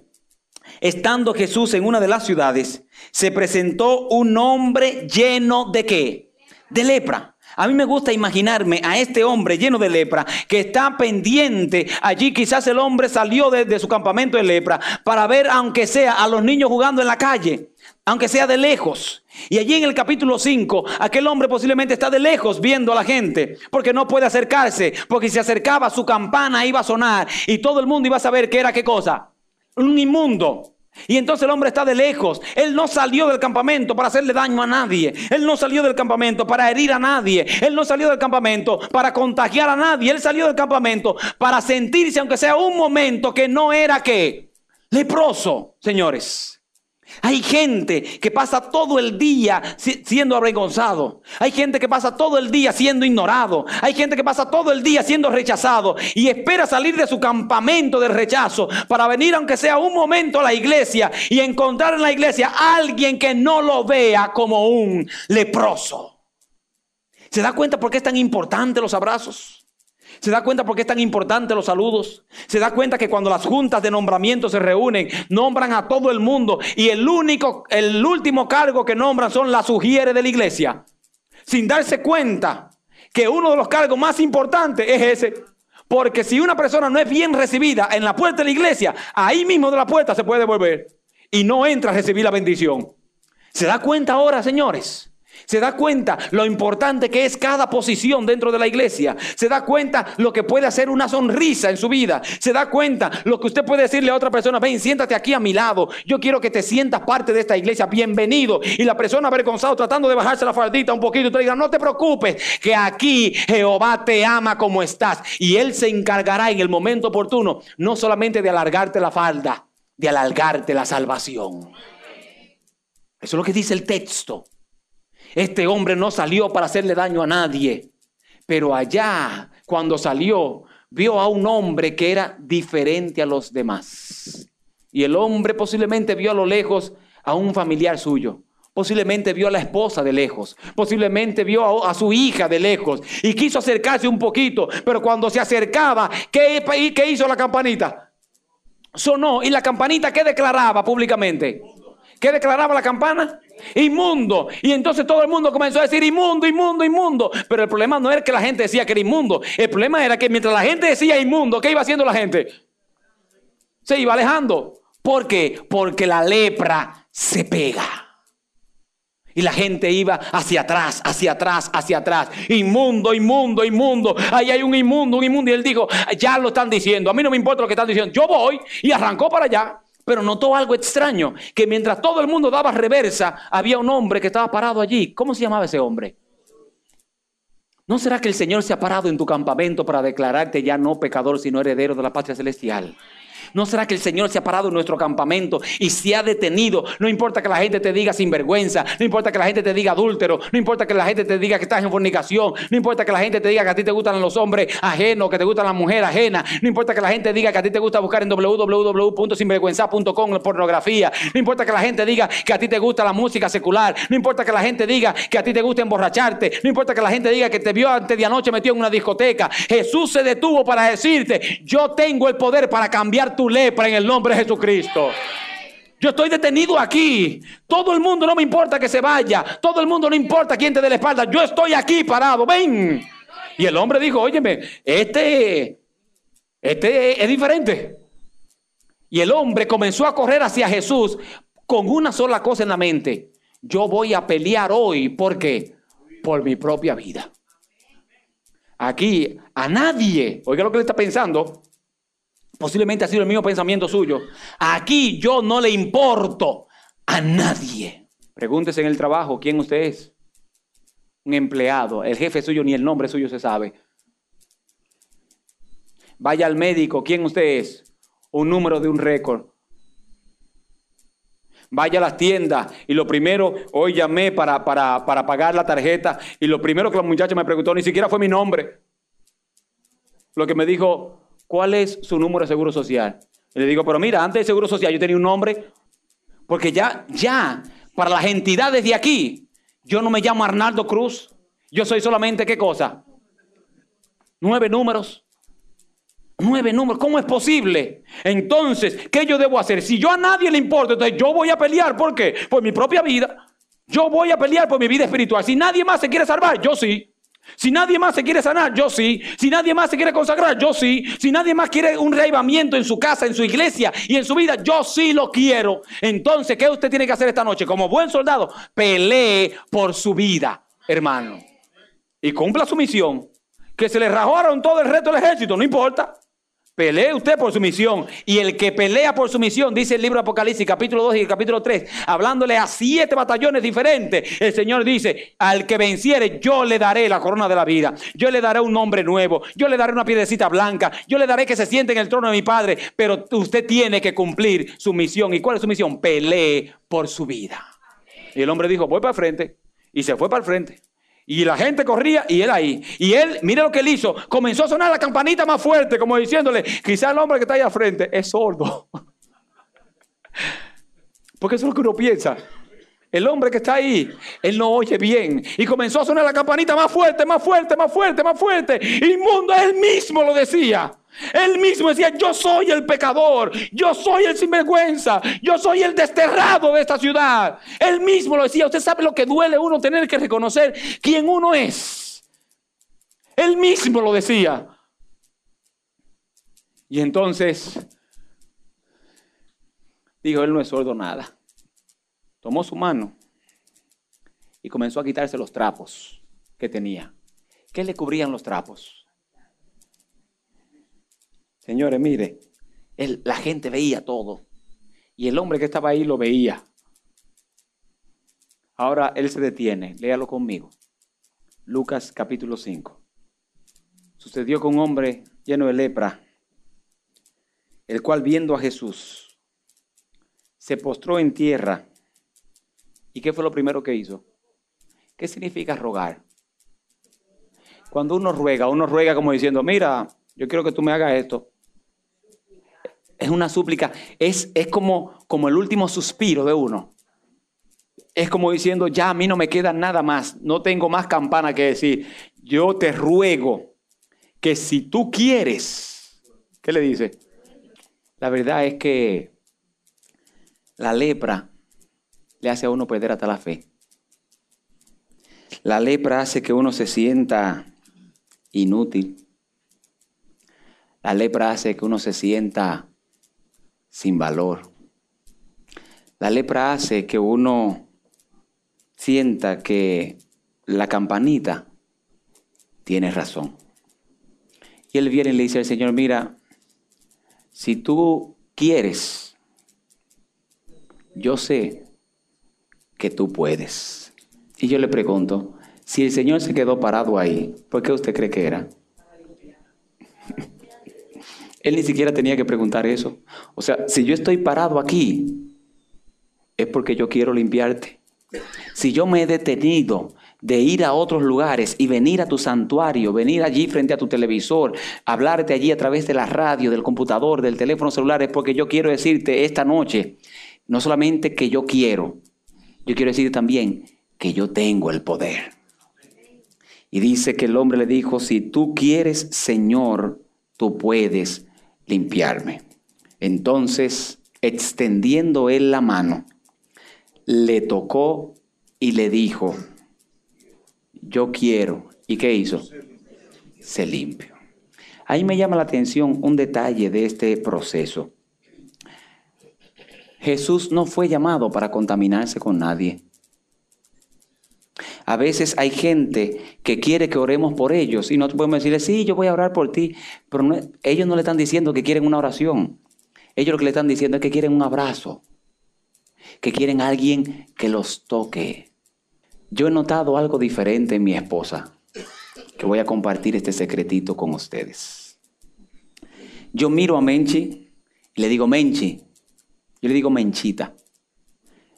Speaker 1: estando Jesús en una de las ciudades, se presentó un hombre lleno de qué? De lepra. A mí me gusta imaginarme a este hombre lleno de lepra que está pendiente allí. Quizás el hombre salió de, de, su campamento de lepra para ver, aunque sea, a los niños jugando en la calle aunque sea de lejos. Y allí en el capítulo 5, aquel hombre posiblemente está de lejos viendo a la gente, porque no puede acercarse, porque si se acercaba su campana iba a sonar y todo el mundo iba a saber que era qué cosa, un inmundo. Y entonces el hombre está de lejos. Él no salió del campamento para hacerle daño a nadie. Él no salió del campamento para herir a nadie. Él no salió del campamento para contagiar a nadie. Él salió del campamento para sentirse, aunque sea un momento, que no era que leproso, señores. Hay gente que pasa todo el día siendo avergonzado. Hay gente que pasa todo el día siendo ignorado. Hay gente que pasa todo el día siendo rechazado y espera salir de su campamento de rechazo para venir aunque sea un momento a la iglesia y encontrar en la iglesia a alguien que no lo vea como un leproso. ¿Se da cuenta por qué es tan importante los abrazos? ¿Se da cuenta por qué es tan importante los saludos? ¿Se da cuenta que cuando las juntas de nombramiento se reúnen, nombran a todo el mundo y el único, el último cargo que nombran son las sugieres de la iglesia? Sin darse cuenta que uno de los cargos más importantes es ese. Porque si una persona no es bien recibida en la puerta de la iglesia, ahí mismo de la puerta se puede volver y no entra a recibir la bendición. ¿Se da cuenta ahora, señores? Se da cuenta lo importante que es cada posición dentro de la iglesia. Se da cuenta lo que puede hacer una sonrisa en su vida. Se da cuenta lo que usted puede decirle a otra persona, ven, siéntate aquí a mi lado. Yo quiero que te sientas parte de esta iglesia. Bienvenido. Y la persona avergonzada tratando de bajarse la faldita un poquito, te diga, no te preocupes, que aquí Jehová te ama como estás. Y Él se encargará en el momento oportuno, no solamente de alargarte la falda, de alargarte la salvación. Eso es lo que dice el texto. Este hombre no salió para hacerle daño a nadie, pero allá, cuando salió, vio a un hombre que era diferente a los demás. Y el hombre posiblemente vio a lo lejos a un familiar suyo. Posiblemente vio a la esposa de lejos. Posiblemente vio a, su hija de lejos. Y quiso acercarse un poquito. Pero cuando se acercaba, ¿qué, hizo la campanita? Sonó. ¿Y la campanita qué declaraba públicamente? ¿Qué declaraba la campana? Inmundo. Y entonces todo el mundo comenzó a decir inmundo, inmundo, inmundo. Pero el problema no era que la gente decía que era inmundo. El problema era que mientras la gente decía inmundo, ¿qué iba haciendo la gente? Se iba alejando. ¿Por qué? Porque la lepra se pega. Y la gente iba hacia atrás, hacia atrás, hacia atrás. Inmundo, inmundo, inmundo. Ahí hay un inmundo, un inmundo. Y él dijo, ya lo están diciendo. A mí no me importa lo que están diciendo. Yo voy. Y arrancó para allá. Pero notó algo extraño, que mientras todo el mundo daba reversa, había un hombre que estaba parado allí. ¿Cómo se llamaba ese hombre? ¿No será que el Señor se ha parado en tu campamento para declararte ya no pecador, sino heredero de la patria celestial? ¿No será que el Señor se ha parado en nuestro campamento y se ha detenido? No importa que la gente te diga sinvergüenza, no importa que la gente te diga adúltero, no importa que la gente te diga que estás en fornicación, no importa que la gente te diga que a ti te gustan los hombres ajenos, que te gustan las mujeres ajenas, no importa que la gente diga que a ti te gusta buscar en www.sinvergüenza.com pornografía, no importa que la gente diga que a ti te gusta la música secular, no importa que la gente diga que a ti te gusta emborracharte, no importa que la gente diga que te vio antes de anoche metido en una discoteca. Jesús se detuvo para decirte, yo tengo el poder para cambiar tu lepra en el nombre de Jesucristo. Yo estoy detenido aquí. Todo el mundo no me importa que se vaya. Todo el mundo no importa quién te dé la espalda. Yo estoy aquí parado. Ven. Y el hombre dijo, óyeme, este, este es diferente. Y el hombre comenzó a correr hacia Jesús con una sola cosa en la mente. Yo voy a pelear hoy. ¿Por qué? Por mi propia vida. Aquí a nadie, oiga lo que le está pensando, posiblemente ha sido el mismo pensamiento suyo. Aquí yo no le importo a nadie. Pregúntese en el trabajo quién usted es. Un empleado, el jefe suyo ni el nombre suyo se sabe. Vaya al médico, quién usted es. Un número de un récord. Vaya a las tiendas y lo primero, hoy llamé para, para, para pagar la tarjeta y lo primero que la muchacha me preguntó ni siquiera fue mi nombre. Lo que me dijo, ¿cuál es su número de seguro social? Le digo, pero mira, antes de seguro social yo tenía un nombre, porque ya, ya, para las entidades de aquí, yo no me llamo Arnaldo Cruz, yo soy solamente, ¿qué cosa? Nueve números. Nueve números, ¿cómo es posible? Entonces, ¿qué yo debo hacer? Si yo a nadie le importa, entonces yo voy a pelear, ¿por qué? Por mi propia vida. Yo voy a pelear por mi vida espiritual. Si nadie más se quiere salvar, yo sí. Si nadie más se quiere sanar, yo sí. Si nadie más se quiere consagrar, yo sí. Si nadie más quiere un reivamiento en su casa, en su iglesia y en su vida, yo sí lo quiero. Entonces, ¿qué usted tiene que hacer esta noche? Como buen soldado, pelee por su vida, hermano. Y cumpla su misión. Que se le rajaron todo el resto del ejército, no importa. Pelee usted por su misión. Y el que pelea por su misión, dice el libro de Apocalipsis, capítulo 2 y capítulo 3, hablándole a siete batallones diferentes, el Señor dice, al que venciere, yo le daré la corona de la vida. Yo le daré un nombre nuevo. Yo le daré una piedrecita blanca. Yo le daré que se siente en el trono de mi Padre. Pero usted tiene que cumplir su misión. ¿Y cuál es su misión? Pelee por su vida. Y el hombre dijo, voy para el frente. Y se fue para el frente. Y la gente corría y él ahí. Y él, mire lo que él hizo. Comenzó a sonar la campanita más fuerte, como diciéndole, quizá el hombre que está ahí al frente es sordo. Porque eso es lo que uno piensa. El hombre que está ahí, él no oye bien. Y comenzó a sonar la campanita más fuerte, más fuerte, más fuerte, más fuerte. Inmundo, él mismo lo decía. Él mismo decía, yo soy el pecador, yo soy el sinvergüenza, yo soy el desterrado de esta ciudad. Él mismo lo decía, usted sabe lo que duele uno tener que reconocer quién uno es. Él mismo lo decía. Y entonces, dijo, él no es sordo nada. Tomó su mano y comenzó a quitarse los trapos que tenía. ¿Qué le cubrían los trapos? Señores, mire, la gente veía todo. Y el hombre que estaba ahí lo veía. Ahora él se detiene. Léalo conmigo. Lucas capítulo 5. Sucedió con un hombre lleno de lepra, el cual viendo a Jesús, se postró en tierra. ¿Y qué fue lo primero que hizo? ¿Qué significa rogar? Cuando uno ruega, uno ruega como diciendo, mira, yo quiero que tú me hagas esto es una súplica, es, es como, como el último suspiro de uno. Es como diciendo, ya a mí no me queda nada más, no tengo más campana que decir. Yo te ruego que si tú quieres, ¿qué le dice? La verdad es que la lepra le hace a uno perder hasta la fe. La lepra hace que uno se sienta inútil. La lepra hace que uno se sienta sin valor. La lepra hace que uno sienta que la campanita tiene razón. Y él viene y le dice al Señor, mira, si tú quieres, yo sé que tú puedes. Y yo le pregunto, si el Señor se quedó parado ahí, ¿por qué usted cree que era? Él ni siquiera tenía que preguntar eso. O sea, si yo estoy parado aquí, es porque yo quiero limpiarte. Si yo me he detenido de ir a otros lugares y venir a tu santuario, venir allí frente a tu televisor, hablarte allí a través de la radio, del computador, del teléfono celular, es porque yo quiero decirte esta noche, no solamente que yo quiero, yo quiero decirte también que yo tengo el poder. Y dice que el hombre le dijo, si tú quieres, Señor, tú puedes limpiarme. Entonces, extendiendo él la mano, le tocó y le dijo, yo quiero. ¿Y qué hizo? Se limpio. Ahí me llama la atención un detalle de este proceso. Jesús no fue llamado para contaminarse con nadie. A veces hay gente que quiere que oremos por ellos y no podemos decirle, sí, yo voy a orar por ti, pero ellos no le están diciendo que quieren una oración. Ellos lo que le están diciendo es que quieren un abrazo, que quieren a alguien que los toque. Yo he notado algo diferente en mi esposa, que voy a compartir este secretito con ustedes. Yo miro a Menchi y le digo, Menchi, yo le digo Menchita,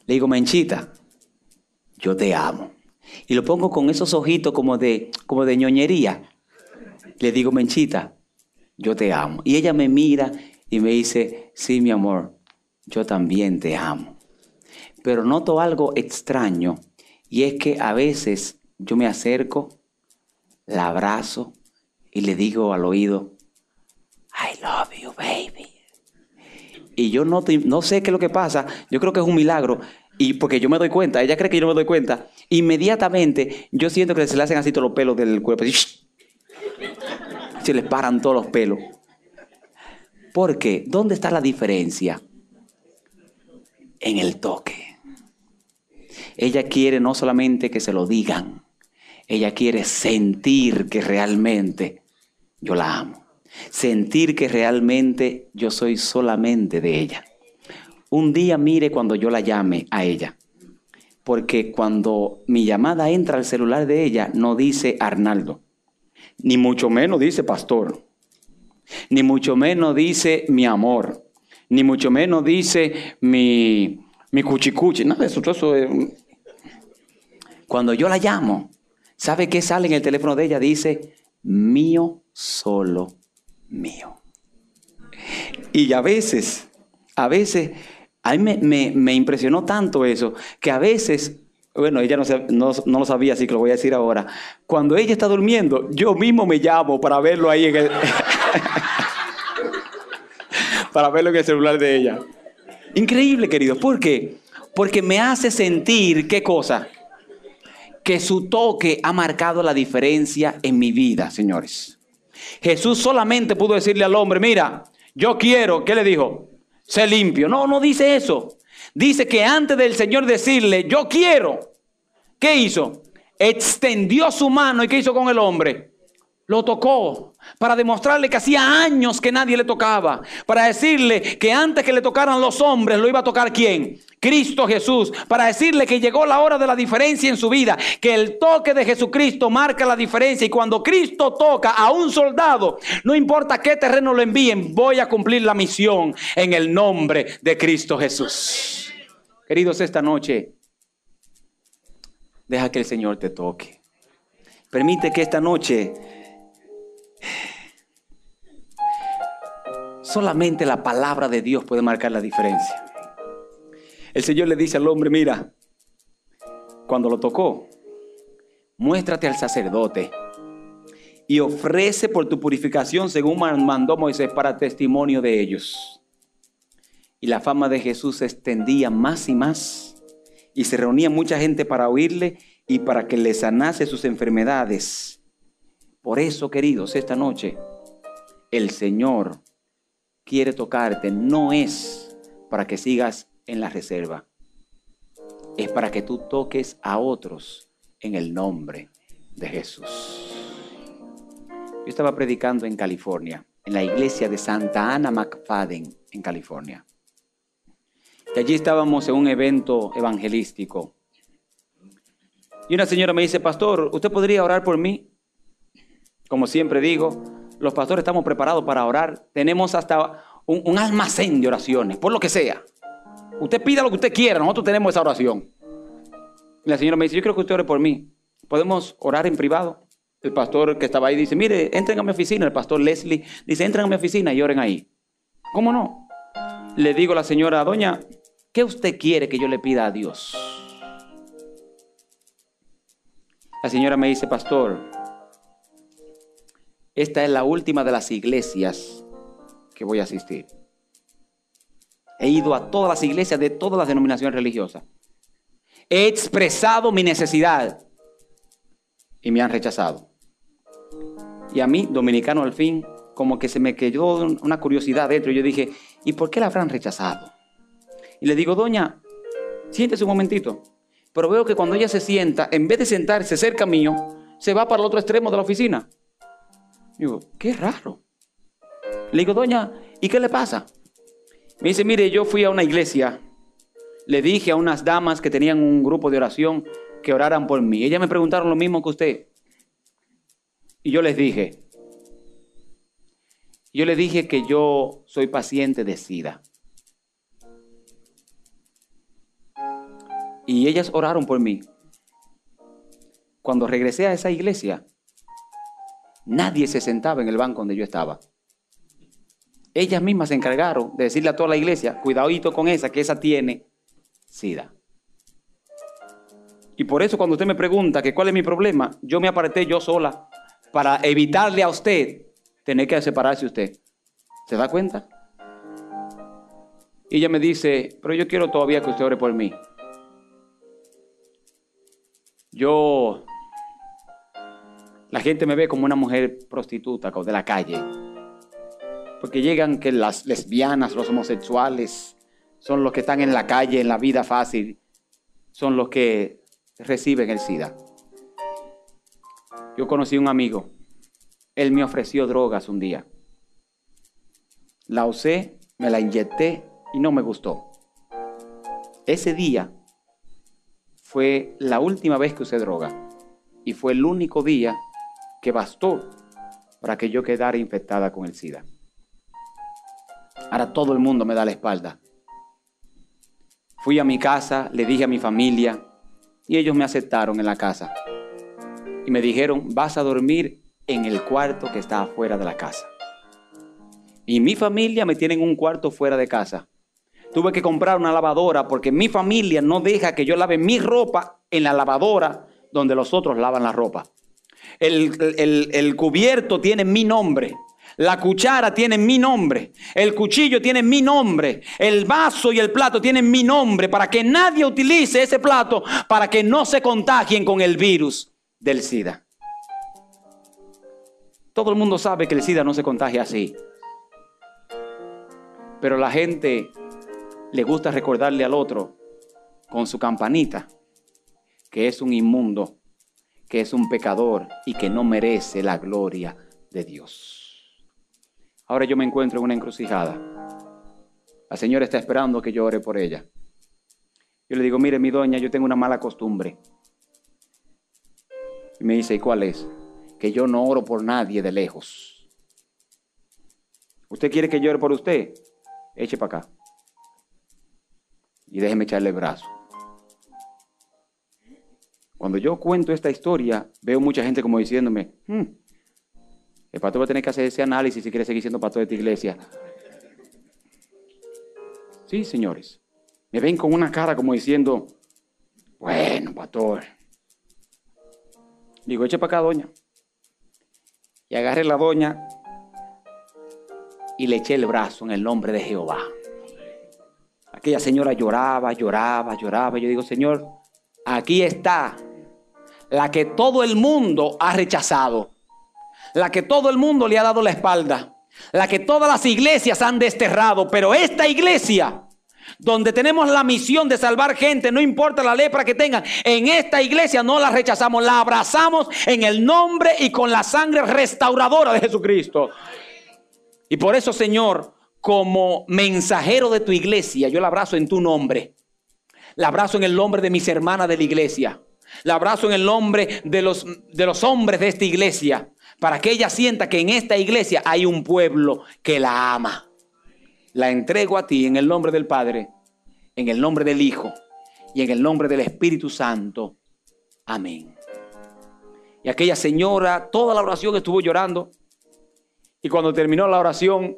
Speaker 1: le digo, Menchita, yo te amo. Y lo pongo con esos ojitos como de, como de ñoñería. Le digo, Menchita, yo te amo. Y ella me mira y me dice, sí, mi amor, yo también te amo. Pero noto algo extraño y es que a veces yo me acerco, la abrazo y le digo al oído, I love you, baby. Y yo no, no sé qué es lo que pasa, yo creo que es un milagro, y porque yo me doy cuenta, ella cree que yo no me doy cuenta, inmediatamente yo siento que se le hacen así todos los pelos del cuerpo, se les paran todos los pelos. ¿Por qué? ¿Dónde está la diferencia? En el toque. Ella quiere no solamente que se lo digan, ella quiere sentir que realmente yo la amo. Sentir que realmente yo soy solamente de ella. Un día mire cuando yo la llame a ella. Porque cuando mi llamada entra al celular de ella, no dice Arnaldo. Ni mucho menos dice pastor. Ni mucho menos dice mi amor. Ni mucho menos dice mi, mi cuchicuchi. Nada de eso. eso Cuando yo la llamo, ¿sabe qué sale en el teléfono de ella? Dice, mío, solo mío. Y a veces, a veces, a mí me, impresionó tanto eso, que a veces bueno, ella no, lo sabía, así que lo voy a decir ahora. Cuando ella está durmiendo, yo mismo me llamo para verlo ahí en el... para verlo en el celular de ella. Increíble, querido. ¿Por qué? Porque me hace sentir, ¿qué cosa? Que su toque ha marcado la diferencia en mi vida, señores. Jesús solamente pudo decirle al hombre, mira, yo quiero, ¿qué le dijo? Sé limpio. No, no dice eso. Dice que antes del Señor decirle, yo quiero, ¿qué hizo? Extendió su mano y ¿qué hizo con el hombre? Lo tocó para demostrarle que hacía años que nadie le tocaba, para decirle que antes que le tocaran los hombres, lo iba a tocar quién? Cristo Jesús, para decirle que llegó la hora de la diferencia en su vida, que el toque de Jesucristo marca la diferencia y cuando Cristo toca a un soldado, no importa qué terreno lo envíen, voy a cumplir la misión en el nombre de Cristo Jesús. Queridos, esta noche, deja que el Señor te toque. Permite que esta noche solamente la palabra de Dios puede marcar la diferencia. El Señor le dice al hombre, mira, cuando lo tocó, muéstrate al sacerdote y ofrece por tu purificación según mandó Moisés para testimonio de ellos. Y la fama de Jesús se extendía más y más y se reunía mucha gente para oírle y para que le sanase sus enfermedades. Por eso, queridos, esta noche el Señor quiere tocarte. No es para que sigas en la reserva. Es para que tú toques a otros en el nombre de Jesús. Yo estaba predicando en California, en la iglesia de Santa Ana McFadden, en California. Y allí estábamos en un evento evangelístico. Y una señora me dice, pastor, ¿usted podría orar por mí? Como siempre digo, los pastores estamos preparados para orar. Tenemos hasta un, almacén de oraciones, por lo que sea. Usted pida lo que usted quiera, nosotros tenemos esa oración. Y la señora me dice, yo creo que usted ore por mí. ¿Podemos orar en privado? El pastor que estaba ahí dice, mire, entren a mi oficina. El pastor Leslie dice, entren a mi oficina y oren ahí. ¿Cómo no? Le digo a la señora, doña, ¿qué usted quiere que yo le pida a Dios? La señora me dice, pastor, esta es la última de las iglesias que voy a asistir. He ido a todas las iglesias de todas las denominaciones religiosas. He expresado mi necesidad y me han rechazado. Y a mí, dominicano al fin, como que se me quedó una curiosidad dentro. Yo dije, ¿y por qué la habrán rechazado? Y le digo, doña, siéntese un momentito. Pero veo que cuando ella se sienta, en vez de sentarse cerca mío, se va para el otro extremo de la oficina. Digo, qué raro. Le digo, doña, ¿y qué le pasa? Me dice, mire, yo fui a una iglesia, le dije a unas damas que tenían un grupo de oración que oraran por mí. Ellas me preguntaron lo mismo que usted. Y yo les dije, yo les dije que yo soy paciente de SIDA. Y ellas oraron por mí. Cuando regresé a esa iglesia, nadie se sentaba en el banco donde yo estaba. Ellas mismas se encargaron de decirle a toda la iglesia, cuidadito con esa, que esa tiene SIDA. Y por eso cuando usted me pregunta que cuál es mi problema, yo me aparté yo sola para evitarle a usted tener que separarse usted. ¿Se da cuenta? Y ella me dice, pero yo quiero todavía que usted ore por mí. Yo, la gente me ve como una mujer prostituta de la calle. Porque llegan que las lesbianas, los homosexuales, son los que están en la calle, en la vida fácil, son los que reciben el SIDA. Yo conocí un amigo, él me ofreció drogas un día. La usé, me la inyecté y no me gustó. Ese día fue la última vez que usé droga y fue el único día que bastó para que yo quedara infectada con el SIDA. Ahora todo el mundo me da la espalda. Fui a mi casa, le dije a mi familia y ellos me aceptaron en la casa. Y me dijeron, vas a dormir en el cuarto que está afuera de la casa. Y mi familia me tiene en un cuarto fuera de casa. Tuve que comprar una lavadora porque mi familia no deja que yo lave mi ropa en la lavadora donde los otros lavan la ropa. El, el cubierto tiene mi nombre. La cuchara tiene mi nombre. El cuchillo tiene mi nombre. El vaso y el plato tienen mi nombre para que nadie utilice ese plato para que no se contagien con el virus del SIDA. Todo el mundo sabe que el SIDA no se contagia así. Pero la gente le gusta recordarle al otro con su campanita que es un inmundo, que es un pecador y que no merece la gloria de Dios. Ahora yo me encuentro en una encrucijada. La señora está esperando que yo ore por ella. Yo le digo, mire mi doña, yo tengo una mala costumbre. Y me dice, ¿y cuál es? Que yo no oro por nadie de lejos. ¿Usted quiere que yo ore por usted? Eche para acá. Y déjeme echarle el brazo. Cuando yo cuento esta historia, veo mucha gente como diciéndome, hmm, el pastor va a tener que hacer ese análisis si quiere seguir siendo pastor de esta iglesia. Sí, señores. Me ven con una cara como diciendo, bueno, pastor. Digo, eche para acá, doña. Y agarré la doña y le eché el brazo en el nombre de Jehová. Aquella señora lloraba, lloraba, lloraba. Yo digo, Señor, aquí está la que todo el mundo ha rechazado la que todo el mundo le ha dado la espalda, la que todas las iglesias han desterrado, pero esta iglesia donde tenemos la misión de salvar gente, no importa la lepra que tengan, en esta iglesia no la rechazamos, la abrazamos en el nombre y con la sangre restauradora de Jesucristo. Y por eso, Señor, como mensajero de tu iglesia, yo la abrazo en tu nombre. La abrazo en el nombre de mis hermanas de la iglesia. La abrazo en el nombre de los, de los hombres de esta iglesia para que ella sienta que en esta iglesia hay un pueblo que la ama. La entrego a ti en el nombre del Padre, en el nombre del Hijo y en el nombre del Espíritu Santo. Amén. Y aquella señora, toda la oración estuvo llorando. Y cuando terminó la oración,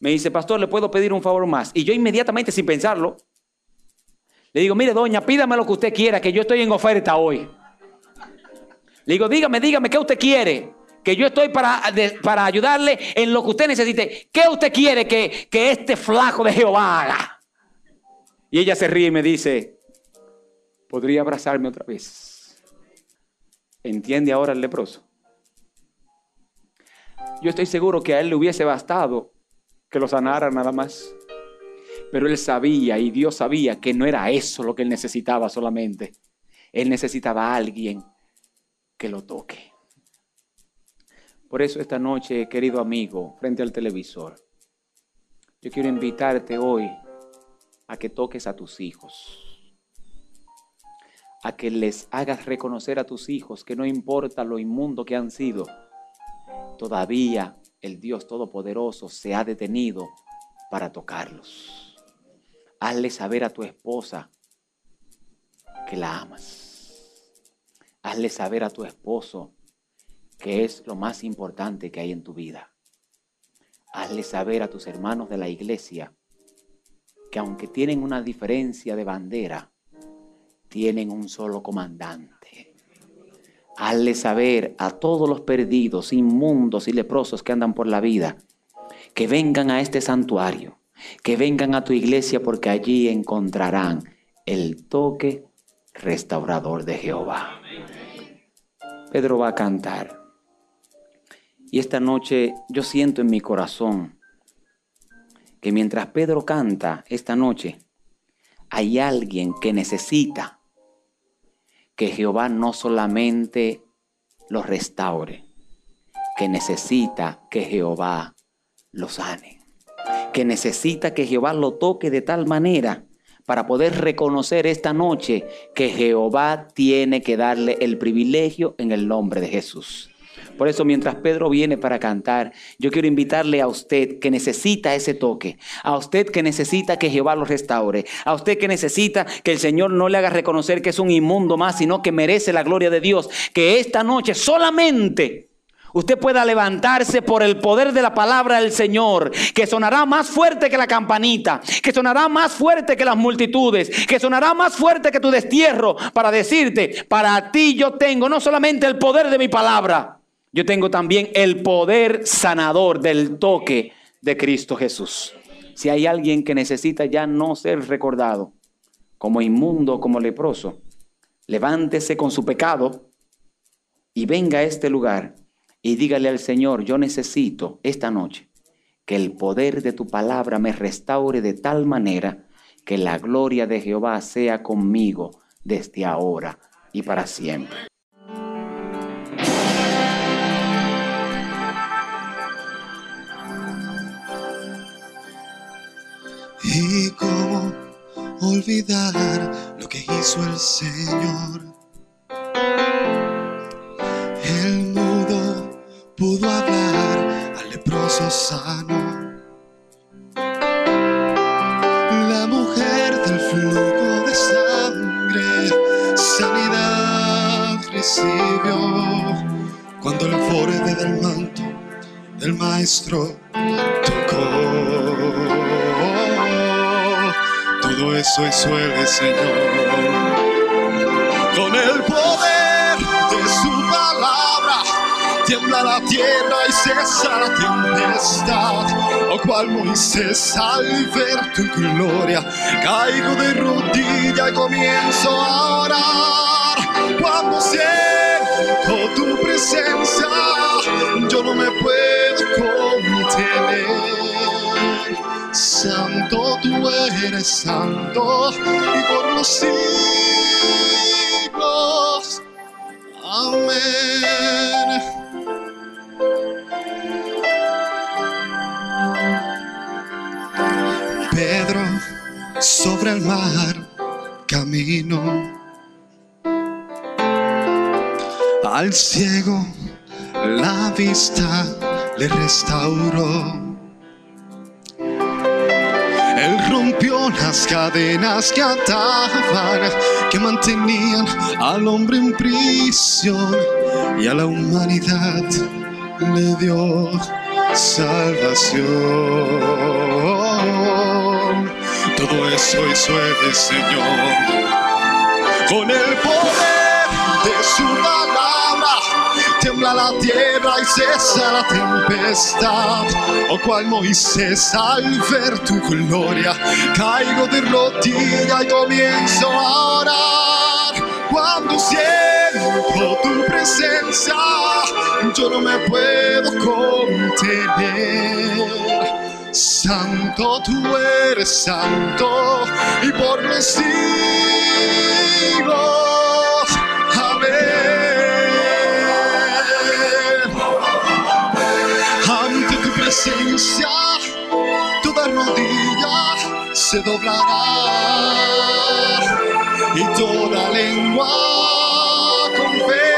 Speaker 1: me dice, pastor, ¿le puedo pedir un favor más? Y yo inmediatamente, sin pensarlo, le digo, mire, doña, pídame lo que usted quiera, que yo estoy en oferta hoy. Le digo, dígame, dígame, ¿qué usted quiere? Que yo estoy para, para ayudarle en lo que usted necesite. ¿Qué usted quiere que, que este flaco de Jehová haga? Y ella se ríe y me dice, ¿podría abrazarme otra vez? ¿Entiende ahora el leproso? Yo estoy seguro que a él le hubiese bastado que lo sanara nada más. Pero él sabía y Dios sabía que no era eso lo que él necesitaba solamente. Él necesitaba a alguien que lo toque. Por eso esta noche, querido amigo, frente al televisor, yo quiero invitarte hoy a que toques a tus hijos, a que les hagas reconocer a tus hijos que no importa lo inmundo que han sido, todavía el Dios Todopoderoso se ha detenido para tocarlos. Hazle saber a tu esposa que la amas. Hazle saber a tu esposo que es lo más importante que hay en tu vida. Hazle saber a tus hermanos de la iglesia que aunque tienen una diferencia de bandera, tienen un solo comandante. Hazle saber a todos los perdidos, inmundos y leprosos que andan por la vida, que vengan a este santuario, que vengan a tu iglesia porque allí encontrarán el toque restaurador de Jehová. Pedro va a cantar. Y esta noche yo siento en mi corazón que mientras Pedro canta esta noche, hay alguien que necesita que Jehová no solamente lo restaure, que necesita que Jehová lo sane, que necesita que Jehová lo toque de tal manera para poder reconocer esta noche que Jehová tiene que darle el privilegio en el nombre de Jesús. Por eso mientras Pedro viene para cantar, yo quiero invitarle a usted que necesita ese toque, a usted que necesita que Jehová lo restaure, a usted que necesita que el Señor no le haga reconocer que es un inmundo más, sino que merece la gloria de Dios, que esta noche solamente usted pueda levantarse por el poder de la palabra del Señor, que sonará más fuerte que la campanita, que sonará más fuerte que las multitudes, que sonará más fuerte que tu destierro, para decirte, para ti yo tengo no solamente el poder de mi palabra, yo tengo también el poder sanador del toque de Cristo Jesús. Si hay alguien que necesita ya no ser recordado como inmundo, como leproso, levántese con su pecado y venga a este lugar y dígale al Señor, yo necesito esta noche que el poder de tu palabra me restaure de tal manera que la gloria de Jehová sea conmigo desde ahora y para siempre.
Speaker 2: Y cómo olvidar lo que hizo el Señor. El pudo hablar al leproso sano. La mujer del flujo de sangre, sanidad recibió cuando el borde del manto del maestro todo eso hizo el Señor. Con el poder tiembla la tierra y cesa la tempestad. O cual Moisés al ver tu gloria, caigo de rodilla y comienzo a orar. Cuando siento tu presencia, yo no me puedo contener. Santo, tú eres santo y por los siglos. Amén. Sobre el mar camino al ciego la vista le restauró. Él rompió las cadenas que ataban, que mantenían al hombre en prisión y a la humanidad le dio salvación. Todo eso hizo el Señor con el poder de su palabra tiembla la tierra y cesa la tempestad. O cual Moisés al ver tu gloria, caigo de rodilla y comienzo a orar. Cuando siento tu presencia, yo no me puedo contener. Santo tú eres santo y por los siglos. Amén. Ante tu presencia, toda rodilla se doblará y toda lengua confesará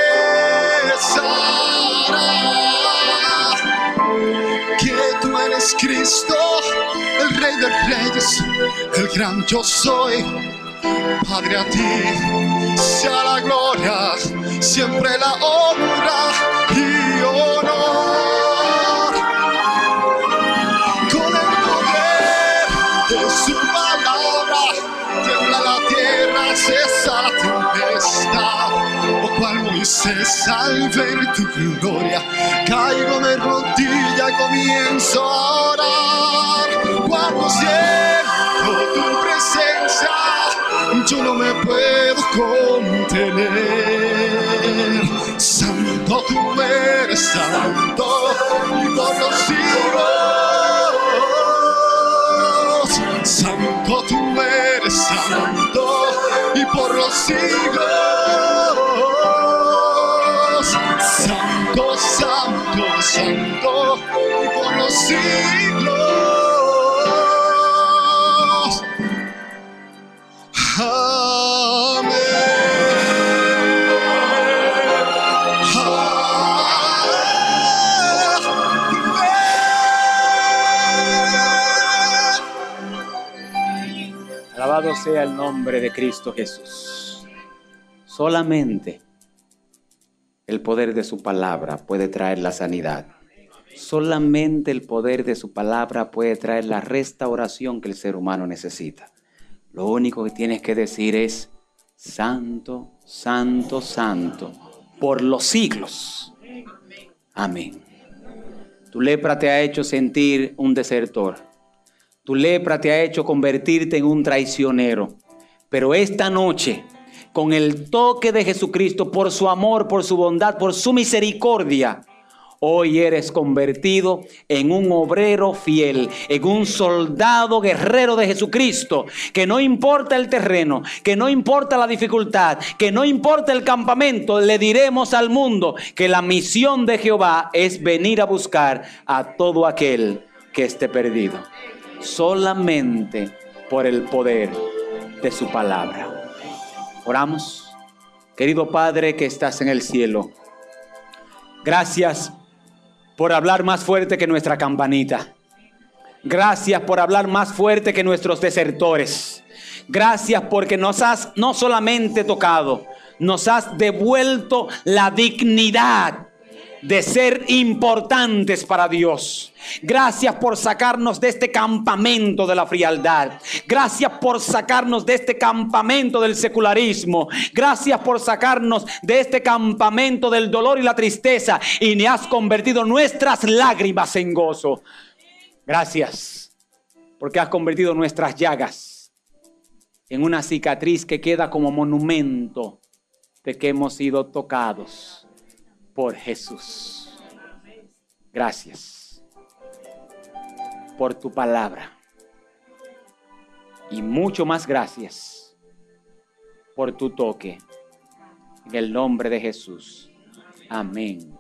Speaker 2: eres Cristo, el Rey de Reyes, el gran yo soy. Padre, a ti sea la gloria, siempre la honra Moisés al ver tu gloria, caigo de rodilla comienzo a orar. Cuando siento tu presencia, yo no me puedo contener. Santo tú eres santo y por los siglos. Santo tú eres santo y por los siglos.
Speaker 1: Alabado sea el nombre de Cristo Jesús. Solamente el poder de su palabra puede traer la sanidad. Solamente el poder de su palabra puede traer la restauración que el ser humano necesita. Lo único que tienes que decir es, Santo, Santo, Santo, por los siglos. Amén. Tu lepra te ha hecho sentir un desertor. Tu lepra te ha hecho convertirte en un traicionero. Pero esta noche, con el toque de Jesucristo, por su amor, por su bondad, por su misericordia, hoy eres convertido en un obrero fiel, en un soldado guerrero de Jesucristo, que no importa el terreno, que no importa la dificultad, que no importa el campamento, le diremos al mundo que la misión de Jehová es venir a buscar a todo aquel que esté perdido solamente por el poder de su palabra. Oramos. Querido Padre que estás en el cielo, gracias por hablar más fuerte que nuestra campanita. Gracias por hablar más fuerte que nuestros desertores. Gracias porque nos has no solamente tocado, nos has devuelto la dignidad de ser importantes para Dios. Gracias por sacarnos de este campamento de la frialdad. Gracias por sacarnos de este campamento del secularismo. Gracias por sacarnos de este campamento del dolor y la tristeza. Y me has convertido nuestras lágrimas en gozo. Gracias porque has convertido nuestras llagas en una cicatriz que queda como monumento de que hemos sido tocados por Jesús. Gracias por tu palabra. Y mucho más gracias por tu toque. En el nombre de Jesús. Amén.